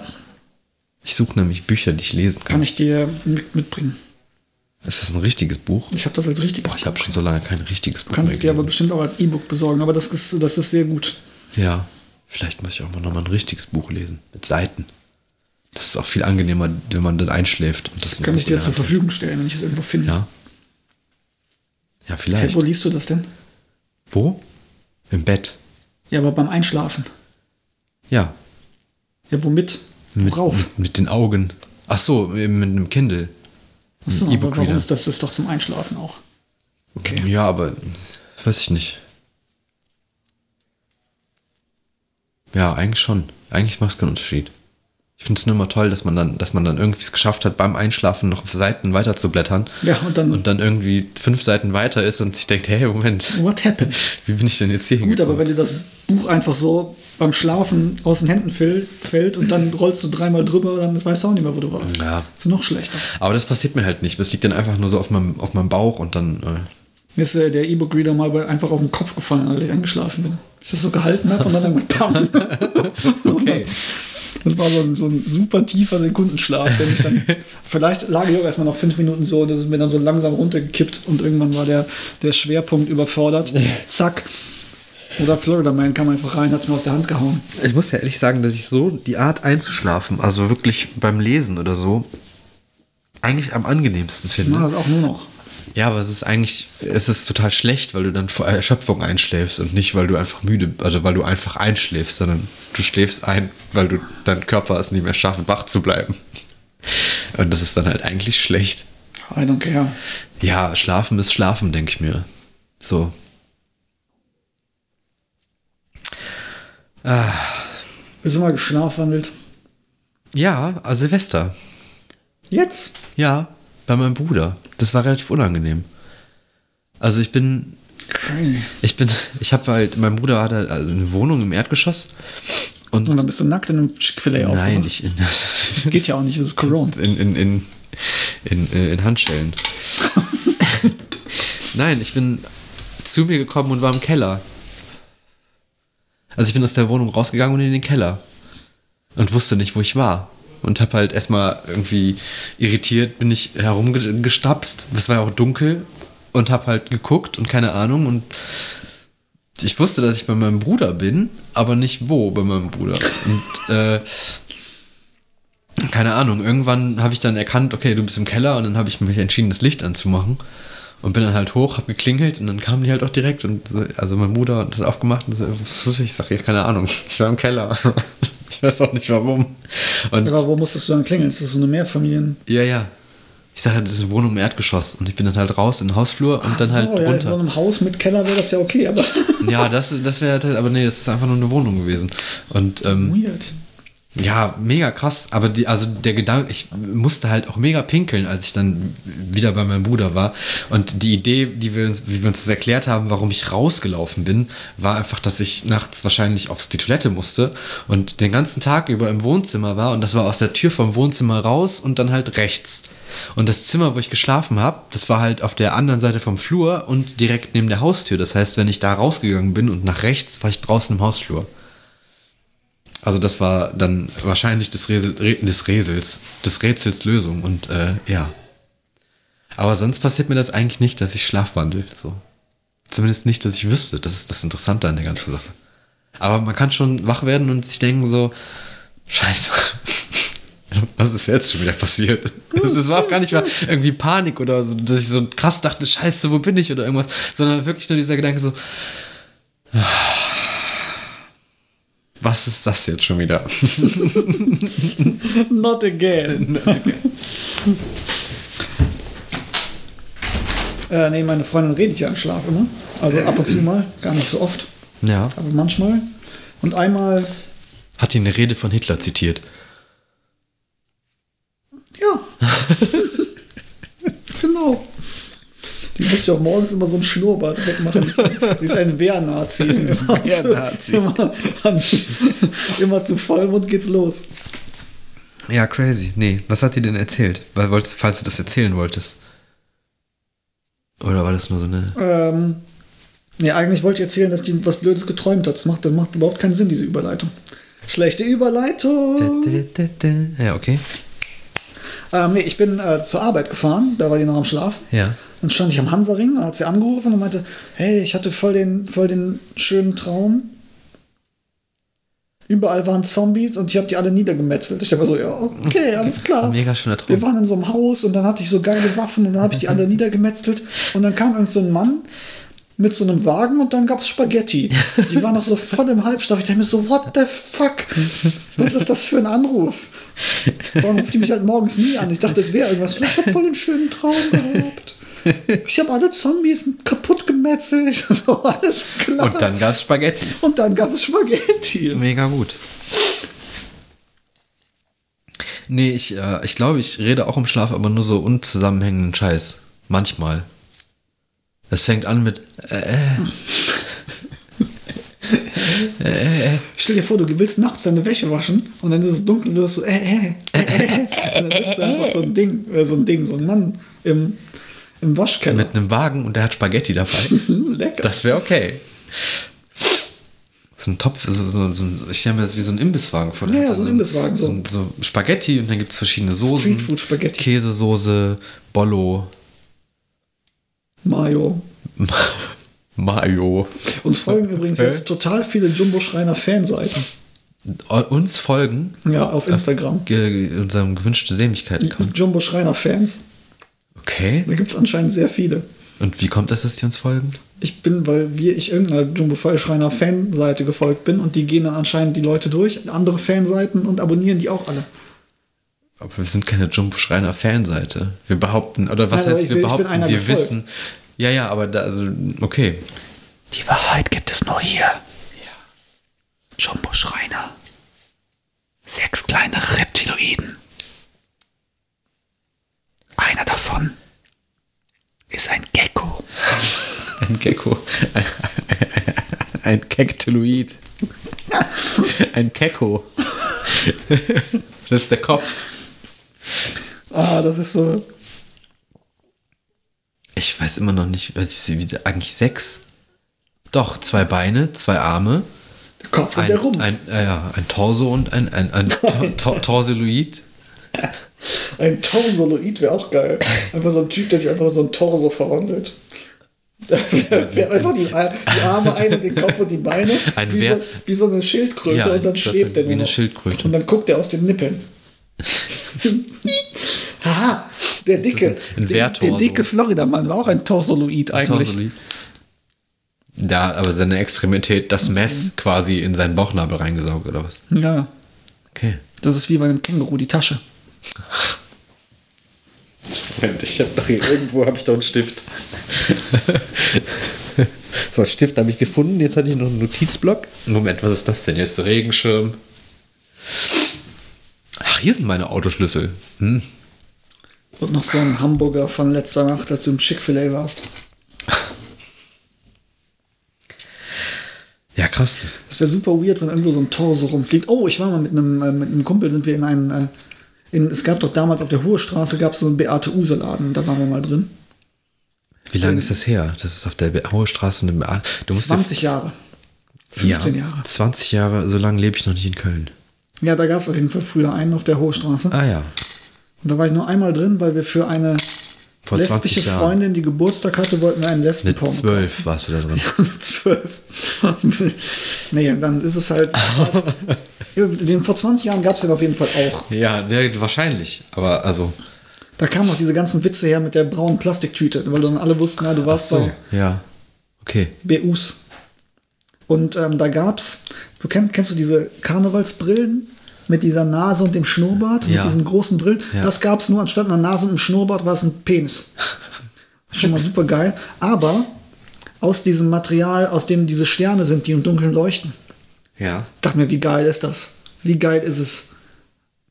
Ich suche nämlich Bücher, die ich lesen kann. kann ich dir mit, mitbringen. Ist das ein richtiges Buch? Ich habe das als richtiges Boah, ich habe schon so lange kein richtiges Buch Du kannst mehr es dir aber bestimmt auch als E-Book besorgen, aber das ist, das ist sehr gut. Ja, vielleicht muss ich auch mal nochmal ein richtiges Buch lesen. Mit Seiten. Das ist auch viel angenehmer, wenn man dann einschläft. Und das Kann ich dir zur Verfügung stellen, wenn ich es irgendwo finde. Ja. Ja, Hey, vielleicht. wo liest du das denn? Wo? Im Bett. Ja, aber beim Einschlafen. Ja. Ja, womit? Mit, Worauf? mit, mit den Augen. Ach so, mit einem Kindle. Achso, aber warum ist das? Das ist doch zum Einschlafen auch. Okay. Ja, aber weiß ich nicht. Ja, eigentlich schon. Eigentlich macht es keinen Unterschied. Ich finde es nur immer toll, dass man dann, dass man dann irgendwie es geschafft hat, beim Einschlafen noch auf Seiten weiter zu blättern. Ja, und dann- und dann irgendwie fünf Seiten weiter ist und sich denkt, hey, Moment, What happened? wie bin ich denn jetzt hier Gut, hingekommen? aber wenn dir das Buch einfach so beim Schlafen aus den Händen fällt, und dann rollst du dreimal drüber, dann weißt du auch nicht mehr, wo du warst. Ja. ist noch schlechter. Aber das passiert mir halt nicht. Das liegt dann einfach nur so auf meinem, auf meinem Bauch und dann. Äh, Mir ist äh, der E-Book-Reader mal einfach auf den Kopf gefallen, als ich eingeschlafen bin. Ich das so gehalten habe und dann irgendwann pam. okay. Das war so ein, so ein super tiefer Sekundenschlaf, der mich dann. vielleicht lag ich auch erstmal noch fünf Minuten so, das ist mir dann so langsam runtergekippt und irgendwann war der, der Schwerpunkt überfordert. Zack. Oder Florida Man kam einfach rein, hat es mir aus der Hand gehauen. Ich muss ja ehrlich sagen, dass ich so die Art einzuschlafen, also wirklich beim Lesen oder so, eigentlich am angenehmsten Ich finde. mache das auch nur noch. Ja, aber es ist eigentlich, es ist total schlecht, weil du dann vor Erschöpfung einschläfst und nicht, weil du einfach müde, also weil du einfach einschläfst, sondern du schläfst ein, weil du dein Körper es nicht mehr schafft, wach zu bleiben. Und das ist dann halt eigentlich schlecht. I don't care. Ja, schlafen ist schlafen, denke ich mir. So. Bist du mal geschlafwandelt? Ja, also Silvester. Jetzt? Ja, bei meinem Bruder. Das war relativ unangenehm. Also ich bin, ich bin, ich habe halt, mein Bruder hatte also eine Wohnung im Erdgeschoss und Und dann bist du nackt in einem Chick-fil-A nein, aufgewacht. ich in, Geht ja auch nicht, das ist Corona. in, in, in, in, äh, in Handschellen. nein, ich bin zu mir gekommen und war im Keller. Also ich bin aus der Wohnung rausgegangen und in den Keller und wusste nicht, wo ich war. Und habe halt erstmal irgendwie irritiert, bin ich herumgestapst. Es war ja auch dunkel und habe halt geguckt und keine Ahnung. Und ich wusste, dass ich bei meinem Bruder bin, aber nicht wo bei meinem Bruder. Und äh, keine Ahnung, irgendwann habe ich dann erkannt, okay, du bist im Keller und dann habe ich mich entschieden, das Licht anzumachen. Und bin dann halt hoch, hab geklingelt und dann kamen die halt auch direkt und so, also mein Bruder hat aufgemacht und so, ich sag ja keine Ahnung, ich war im Keller. Ich weiß auch nicht warum. Und Aber wo musstest du dann klingeln? Ist das so eine Mehrfamilien? ja, ja. Ich sag halt, das ist eine Wohnung im Erdgeschoss und ich bin dann halt raus in den Hausflur und dann Ach halt so, ja, in so runter. einem Haus mit Keller wäre das ja okay, aber Ja, das, das wäre halt, aber nee, das ist einfach nur eine Wohnung gewesen. Und ähm, weird. Ja, mega krass. Aber die, also der Gedanke, ich musste halt auch mega pinkeln, als ich dann wieder bei meinem Bruder war. Und die Idee, die wir uns, wie wir uns das erklärt haben, warum ich rausgelaufen bin, war einfach, dass ich nachts wahrscheinlich auf die Toilette musste und den ganzen Tag über im Wohnzimmer war. Und das war aus der Tür vom Wohnzimmer raus und dann halt rechts. Und das Zimmer, wo ich geschlafen habe, das war halt auf der anderen Seite vom Flur und direkt neben der Haustür. Das heißt, wenn ich da rausgegangen bin und nach rechts, war ich draußen im Hausflur. Also das war dann wahrscheinlich des, Rätsel, Re- des Rätsels, des Rätsels Lösung und äh, ja. Aber sonst passiert mir das eigentlich nicht, dass ich schlafwandel. So. Zumindest nicht, dass ich wüsste. Das ist das Interessante an der ganzen Sache. Aber man kann schon wach werden und sich denken so, scheiße, was ist jetzt schon wieder passiert? Es war auch gar nicht mal irgendwie Panik oder so, dass ich so krass dachte, scheiße, wo bin ich oder irgendwas, sondern wirklich nur dieser Gedanke so, was ist das jetzt schon wieder? Not again. äh, nee, meine Freundin redet ja im Schlaf immer. Also ab und zu mal, gar nicht so oft, Ja. aber manchmal. Und einmal, Hat die eine Rede von Hitler zitiert. ja. genau. Die muss ja auch morgens immer so ein Schnurrbart wegmachen. Die ist, ein Wehrnazi. Immer, Wehrnazi. Zu, immer, an, immer zu Vollmond geht's los. Ja, crazy. Nee, was hat die denn erzählt? Weil, falls du das erzählen wolltest. Oder war das nur so eine. Ähm, nee, eigentlich wollte ich erzählen, dass die was Blödes geträumt hat. Das macht, das macht überhaupt keinen Sinn, diese Überleitung. Schlechte Überleitung. Ja, okay. Ähm, nee, ich bin äh, zur Arbeit gefahren, da war die noch am Schlaf. Ja. Dann stand ich am Hansaring, da hat sie angerufen und meinte, hey, ich hatte voll den, voll den schönen Traum. Überall waren Zombies und ich habe die alle niedergemetzelt. Ich dachte mir so, ja, okay, alles klar. Mega schöner Wir Traum. waren in so einem Haus und dann hatte ich so geile Waffen und dann habe ich die alle niedergemetzelt. Und dann kam irgend so ein Mann mit so einem Wagen und dann gab es Spaghetti. Die waren noch so voll im Halbstoff. Ich dachte mir so, what the fuck? Was ist das für ein Anruf? Warum ruft die mich halt morgens nie an? Ich dachte, es wäre irgendwas. Ich habe voll einen schönen Traum gehabt. Ich habe alle Zombies kaputt gemetzelt. So, alles klar. Und dann gab's Spaghetti. Und dann gab es Spaghetti. Mega gut. Nee, ich, äh, ich glaube, ich rede auch im Schlaf, aber nur so unzusammenhängenden Scheiß. Manchmal. Es fängt an mit. Äh, Stell dir vor, du willst nachts deine Wäsche waschen und dann ist es dunkel und du hörst so, äh, äh, äh, äh. Und dann ist da einfach so ein Ding, äh, so ein Ding, so ein Mann im, im Waschkeller. mit einem Wagen und der hat Spaghetti dabei. Lecker. Das wäre okay. So ein Topf, so, so, so ich stelle mir das wie so ein Imbisswagen vor. Ja, hat so ein Imbisswagen, So, so. Spaghetti und dann gibt es verschiedene Soßen. Streetfood-Spaghetti. Käsesoße, Bollo, Mayo. Mayo. Uns folgen übrigens Hä? jetzt total viele Jumbo Schreiner Fanseiten. Uns folgen Ja, auf Instagram. ge unserem gewünschten kommen. Jumbo Schreiner Fans. Okay. Da gibt es anscheinend sehr viele. Und wie kommt das, dass die uns folgen? Ich bin, weil wir, ich irgendeiner Jumbo Schreiner Fanseite gefolgt bin und die gehen dann anscheinend die Leute durch, andere Fanseiten und abonnieren die auch alle. Aber wir sind keine Jumbo Schreiner Fanseite. Wir behaupten, oder was Nein, heißt wir bin behaupten, wir gefolgt. wissen. Ja, ja, aber da, also, okay. Die Wahrheit gibt es nur hier. Jumbo Schreiner. Sechs kleine Reptiloiden. Einer davon ist ein Gecko. Ein Gecko. Ein Kekteloid. Ein Kecko. Das ist der Kopf. Ah, das ist so. Ich weiß immer noch nicht, was ich sehe, wie eigentlich sechs. Doch, zwei Beine, zwei Arme, Der Kopf und ein, der Rumpf. ein, äh, ja, ein Torso und ein, ein, ein Tor Tor Torsiloid. Ein Torsoloid wäre auch geil. Einfach so ein Typ, der sich einfach so ein Torso verwandelt. Wäre einfach die, die Arme ein und den Kopf und die Beine. Ein wie, so, wie so eine Schildkröte Ja, und dann schwebt der nur wie eine. Schildkröte. Und dann guckt er aus den Nippeln. Haha, der dicke, ein- ein der, der dicke Florida-Mann war auch ein Torsoloid eigentlich. Torsiloid. Da, aber seine Extremität, das Meth quasi in seinen Bauchnabel reingesaugt, oder was? Ja, Okay. das ist wie bei einem Känguru, die Tasche. Moment, ich habe doch hier irgendwo habe ich doch einen Stift. so, einen Stift habe ich gefunden. Jetzt hatte ich noch einen Notizblock. Moment, was ist das denn jetzt? Regenschirm. Ach, hier sind meine Autoschlüssel. Hm. Und noch so ein Hamburger von letzter Nacht, als du im Chick-fil-A warst. Ja, krass. Es wäre super weird, wenn irgendwo so ein Torso rumfliegt. Oh, ich war mal mit einem, äh, mit einem Kumpel, sind wir in einen, äh, in, es gab doch damals auf der Hohe Straße, gab es so einen Beate Use-Laden, da waren wir mal drin. Wie lange ist das her? Das ist auf der Hohe Straße. in der Be- Du musst dir- 20 Jahre. 15 ja, Jahre. 20 Jahre, so lange lebe ich noch nicht in Köln. Ja, da gab es auf jeden Fall früher einen auf der Hohe Straße. Ah ja. Und da war ich nur einmal drin, weil wir für eine Vor lesbische 20 Jahren. Freundin, die Geburtstag hatte, wollten wir einen Mit Lesbenporno. 12 warst du da drin. Mit zwölf. nee, und dann ist es halt. den, vor 20 Jahren gab es den auf jeden Fall auch. Ja, der, wahrscheinlich. Aber also. Da kamen noch diese ganzen Witze her mit der braunen Plastiktüte, weil dann alle wussten, na, du warst bei Ja. Okay. BUs. Und ähm, da gab's, du kennst, kennst du diese Karnevalsbrillen mit dieser Nase und dem Schnurrbart, Ja. mit diesen großen Brillen? Ja. Das gab's nur anstatt einer Nase und einem Schnurrbart war es ein Penis. Schon mal super geil. Aber aus diesem Material, aus dem diese Sterne sind, die im Dunkeln leuchten. Ja. dachte mir, wie geil ist das? Wie geil ist es?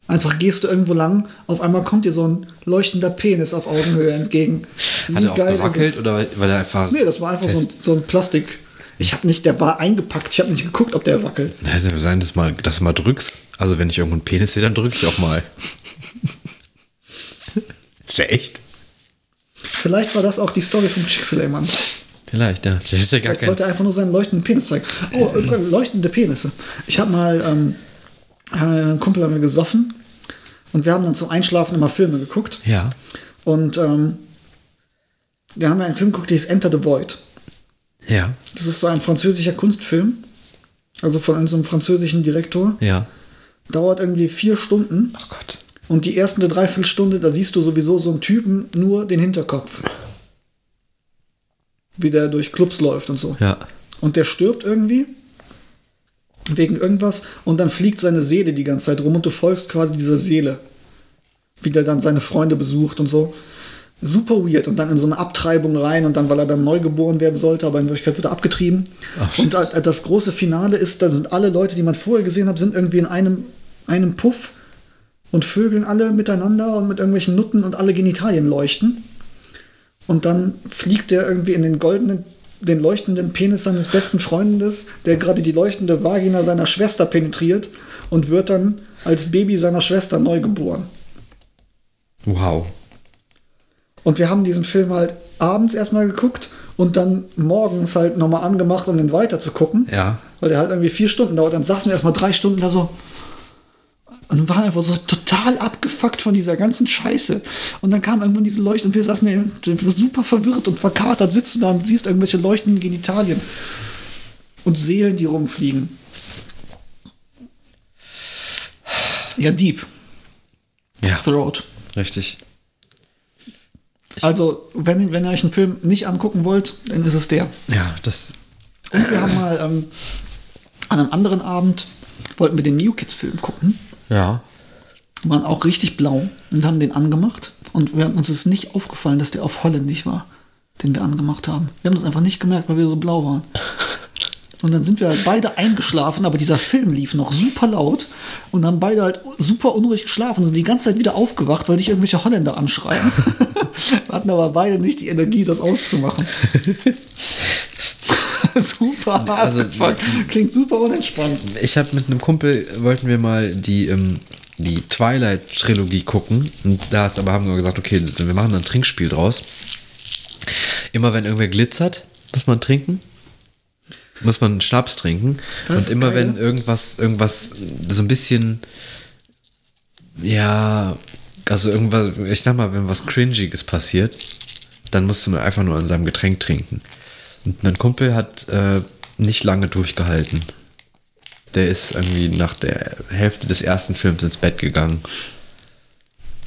Einfach gehst du irgendwo lang, auf einmal kommt dir so ein leuchtender Penis auf Augenhöhe entgegen. Wie Hat er auch geil gewackelt ist es? oder weil er einfach. Nee, das war einfach so ein, so ein Plastik. Ich habe nicht, der war eingepackt. Ich habe nicht geguckt, ob der wackelt. Ja, es kann sein, dass, mal, dass du mal drückst. Also, wenn ich irgendwo einen Penis sehe, dann drücke ich auch mal. ist ja echt? Vielleicht war das auch die Story vom Chick-fil-A, Mann. Vielleicht, ja. Vielleicht ist ja gar Vielleicht kein. wollte er einfach nur seinen leuchtenden Penis zeigen. Oh, äh, leuchtende Penisse. Ich habe mal, ähm, haben wir- ein Kumpel haben wir gesoffen und wir haben dann zum Einschlafen immer Filme geguckt. Ja. Und ähm, wir haben einen Film geguckt, der hieß Enter the Void. Ja. Das ist so ein französischer Kunstfilm. Also von einem französischen Direktor. Ja. Dauert irgendwie vier Stunden. Oh Gott. Und die ersten Dreiviertelstunde, da siehst du sowieso so einen Typen nur den Hinterkopf. Wie der durch Clubs läuft und so. Ja. Und der stirbt irgendwie. Wegen irgendwas. Und dann fliegt seine Seele die ganze Zeit rum und du folgst quasi dieser Seele. Wie der dann seine Freunde besucht und so. Super weird. Und dann in so eine Abtreibung rein und dann, weil er dann neu geboren werden sollte, aber in Wirklichkeit wird er abgetrieben. Ach, und äh, das große Finale ist, da sind alle Leute, die man vorher gesehen hat, sind irgendwie in einem, einem Puff und vögeln alle miteinander und mit irgendwelchen Nutten und alle Genitalien leuchten. Und dann fliegt der irgendwie in den goldenen, den leuchtenden Penis seines besten Freundes, der gerade die leuchtende Vagina seiner Schwester penetriert und wird dann als Baby seiner Schwester neu geboren. Wow. Und wir haben diesen Film halt abends erstmal geguckt und dann morgens halt nochmal angemacht, um den weiter zu gucken. Ja. Weil der halt irgendwie vier Stunden dauert. Dann saßen wir erstmal drei Stunden da so und waren einfach so total abgefuckt von dieser ganzen Scheiße. Und dann kam irgendwann diese Leuchte und wir saßen super verwirrt und verkatert, sitzen da und siehst irgendwelche leuchtenden Genitalien und Seelen, die rumfliegen. Ja, Deep Ja. Throat. Richtig. Also, wenn, wenn ihr euch einen Film nicht angucken wollt, dann ist es der. Ja, das. Und wir haben mal ähm, an einem anderen Abend wollten wir den New Kids Film gucken. Ja. Waren auch richtig blau und haben den angemacht. Und wir, uns ist nicht aufgefallen, dass der auf holländisch war, den wir angemacht haben. Wir haben das einfach nicht gemerkt, weil wir so blau waren. Und dann sind wir halt beide eingeschlafen, aber dieser Film lief noch super laut und haben beide halt super unruhig geschlafen und sind die ganze Zeit wieder aufgewacht, weil dich irgendwelche Holländer anschreien. Hatten aber beide nicht die Energie, das auszumachen. super Also- abgefuckt. Klingt super unentspannt. Ich habe mit einem Kumpel, wollten wir mal die, ähm, die Twilight-Trilogie gucken. Und da ist aber haben wir gesagt, okay, wir machen ein Trinkspiel draus. Immer wenn irgendwer glitzert, muss man trinken. Muss man Schnaps trinken. Das und immer geil. wenn irgendwas, irgendwas so ein bisschen, ja, also irgendwas, ich sag mal, wenn was Cringiges passiert, dann musste man einfach nur an seinem Getränk trinken. Und mein Kumpel hat äh, nicht lange durchgehalten. Der ist irgendwie nach der Hälfte des ersten Films ins Bett gegangen.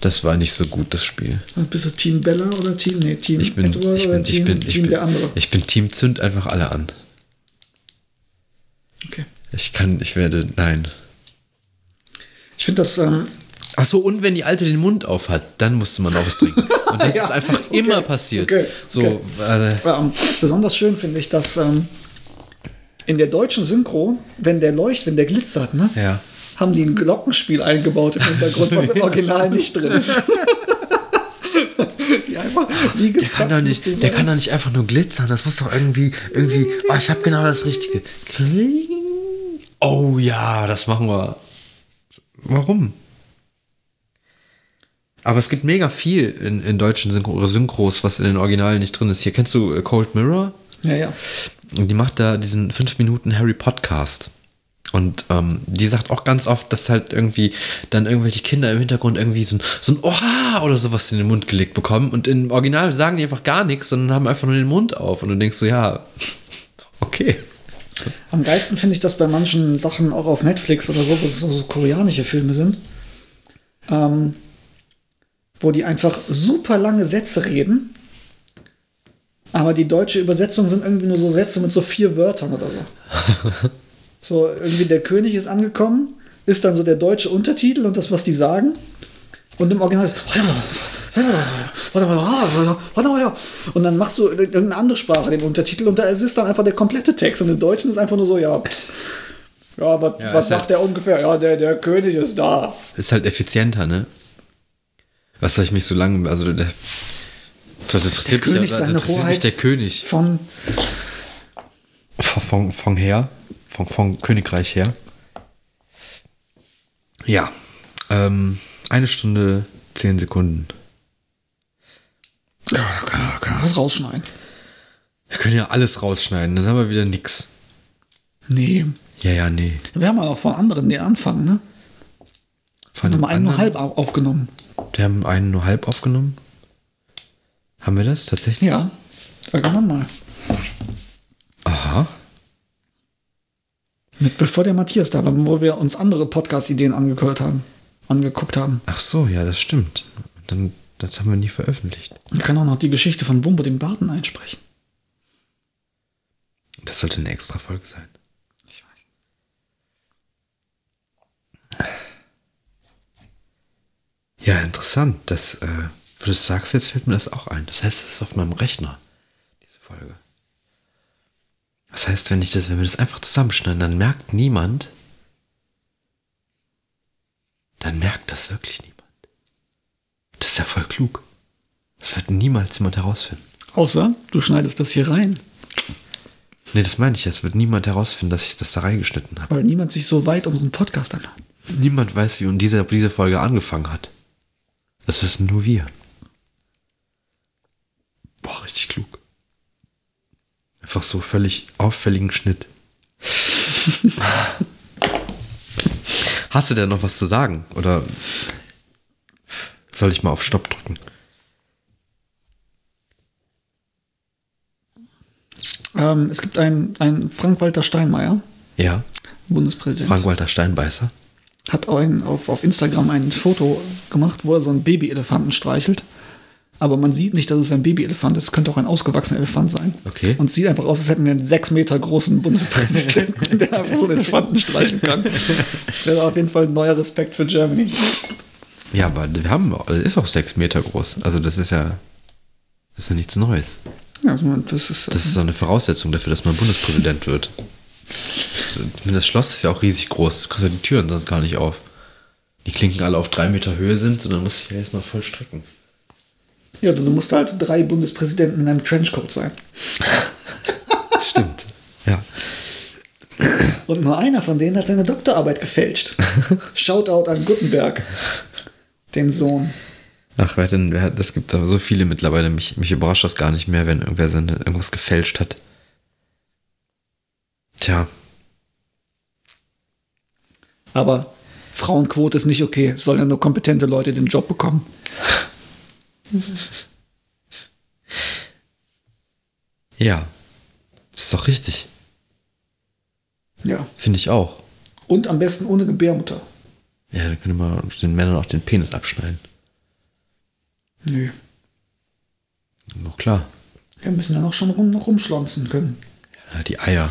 Das war nicht so gut, das Spiel. Bist du Team Bella oder Team, nee, Team Ich bin, Edward ich oder bin, ich Team, bin, ich Team bin, der andere? ich bin Team Zünd einfach alle an. Okay. Ich kann, ich werde, nein. Ich finde das, ähm, Ach so, und wenn die Alte den Mund auf hat, dann musste man auch was trinken. Und das Ja, ist einfach okay, immer passiert. okay, so, okay. äh, ja, und besonders schön finde ich, dass ähm, in der deutschen Synchro, wenn der leuchtet, wenn der glitzert, ne, ja. haben die ein Glockenspiel eingebaut im Hintergrund, was im Original nicht drin ist. einfach, wie Der gesagt, kann, doch nicht, der kann doch nicht einfach nur glitzern. Das muss doch irgendwie, irgendwie, oh, ich habe genau das Richtige. Kling. Oh ja, das machen wir. Warum? Aber es gibt mega viel in, in deutschen Synchro Synchros, was in den Originalen nicht drin ist. Hier kennst du äh, Cold Mirror? Ja, ja. Die macht da diesen 5 Minuten Harry Podcast. Und ähm, die sagt auch ganz oft, dass halt irgendwie dann irgendwelche Kinder im Hintergrund irgendwie so ein, so ein Oha oder sowas in den Mund gelegt bekommen. Und im Original sagen die einfach gar nichts, sondern haben einfach nur den Mund auf. Und du denkst so, ja, okay. Am geilsten finde ich das bei manchen Sachen auch auf Netflix oder so, wo es so, koreanische Filme sind, ähm, wo die einfach super lange Sätze reden, aber die deutsche Übersetzung sind irgendwie nur so Sätze mit so vier Wörtern oder so. so, irgendwie der König ist angekommen, ist dann so der deutsche Untertitel und das, was die sagen. Und im Original ist. Und dann machst du irgendeine andere Sprache den Untertitel und da ist es dann einfach der komplette Text. Und im Deutschen ist einfach nur so, ja. Ja, was, Ja, was sagt halt- der ungefähr? Ja, der, der König ist da. Ist halt effizienter, ne? Was soll ich mich so lange, also der, das interessiert Der mich, König, seine interessiert mich der König. Von. Von, von, von her, von, von Königreich her. Ja, ähm, eine Stunde, zehn Sekunden. Ja, kann, kann man was rausschneiden. Wir können ja alles rausschneiden, dann haben wir wieder nix. Nee. Ja, ja, nee. Wir haben ja auch von anderen den Anfang, ne? Von Haben wir einen nur halb au- aufgenommen. Wir haben einen nur halb aufgenommen. Haben wir das tatsächlich? Ja. Irgendwann mal. Aha. Mit, bevor der Matthias da war, wo wir uns andere Podcast-Ideen angehört haben. Angeguckt haben. Ach so, ja, das stimmt. Dann, das haben wir nie veröffentlicht. Wir können auch noch die Geschichte von Bumbo dem Barten einsprechen. Das sollte eine extra Folge sein. Ich weiß. Ja, interessant. Das, äh, wo du das sagst, jetzt fällt mir das auch ein. Das heißt, es ist auf meinem Rechner, diese Folge. Das heißt, wenn ich das, wenn wir das einfach zusammenschneiden, dann merkt niemand. Dann merkt das wirklich niemand. Das ist ja voll klug. Das wird niemals jemand herausfinden. Außer, du schneidest das hier rein, Nee, das meine ich ja. Es wird niemand herausfinden, dass ich das da reingeschnitten habe. weil niemand sich so weit unseren Podcast anhört. Niemand weiß, wie diese, diese Folge angefangen hat. Das wissen nur wir. Boah, richtig klug. Einfach so völlig auffälligen Schnitt. Hast du denn noch was zu sagen? Oder soll ich mal auf Stopp drücken? Ähm, es gibt einen, einen Frank-Walter Steinmeier, Ja, Bundespräsident, Frank-Walter Steinbeißer. hat auch ein, auf, auf Instagram ein Foto gemacht, wo er so einen Babyelefanten streichelt. Aber man sieht nicht, dass es ein Babyelefant ist. Es könnte auch ein ausgewachsener Elefant sein. Okay. Und es sieht einfach aus, als hätten wir einen sechs Meter großen Bundespräsidenten, der einfach so einen Elefanten streicheln kann. Wäre auf jeden Fall ein neuer Respekt für Germany. Ja, aber wir haben, das ist auch sechs Meter groß. Also das ist ja, das ist ja nichts Neues. Ja, also das ist, Das ist so eine Voraussetzung dafür, dass man Bundespräsident wird. Das, das Schloss ist ja auch riesig groß. Du kriegst ja die Türen sonst gar nicht auf. Die Klinken alle auf drei Meter Höhe sind, dann muss ich ja erstmal voll strecken. Ja, du musst halt drei Bundespräsidenten in einem Trenchcoat sein. Stimmt. Ja. Und nur einer von denen hat seine Doktorarbeit gefälscht. Shoutout an Gutenberg, den Sohn. Ach, wer denn, wer das gibt aber so viele mittlerweile. Mich, mich überrascht das gar nicht mehr, wenn irgendwer seine, irgendwas gefälscht hat. Tja, Aber Frauenquote ist nicht okay. Es sollen ja nur kompetente Leute den Job bekommen. ja. Ist doch richtig. Ja. Finde ich auch. Und am besten ohne Gebärmutter. Ja, dann können wir den Männern auch den Penis abschneiden. Nö. Noch klar. Wir müssen ja noch schon rum, noch rumschlonzen können. Ja, die Eier.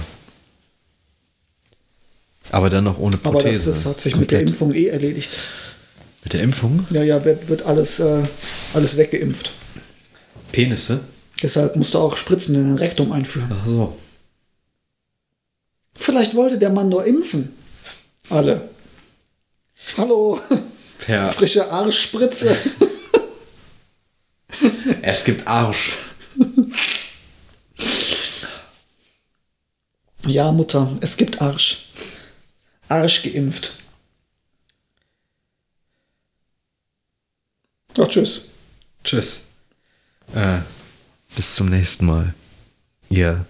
Aber dann noch ohne Aber Prothese. das, das hat sich mit der Komplett. Impfung eh erledigt. Mit der Impfung? Ja, ja, wird, alles, äh, alles weggeimpft. Penisse? Deshalb musste auch Spritzen in den Rektum einführen. Ach so. Vielleicht wollte der Mann nur impfen. Alle. Hallo, Per frische Arschspritze. es gibt Arsch. Ja, Mutter, es gibt Arsch. Arsch geimpft. Ja, tschüss. Tschüss. Äh, bis zum nächsten Mal. Ihr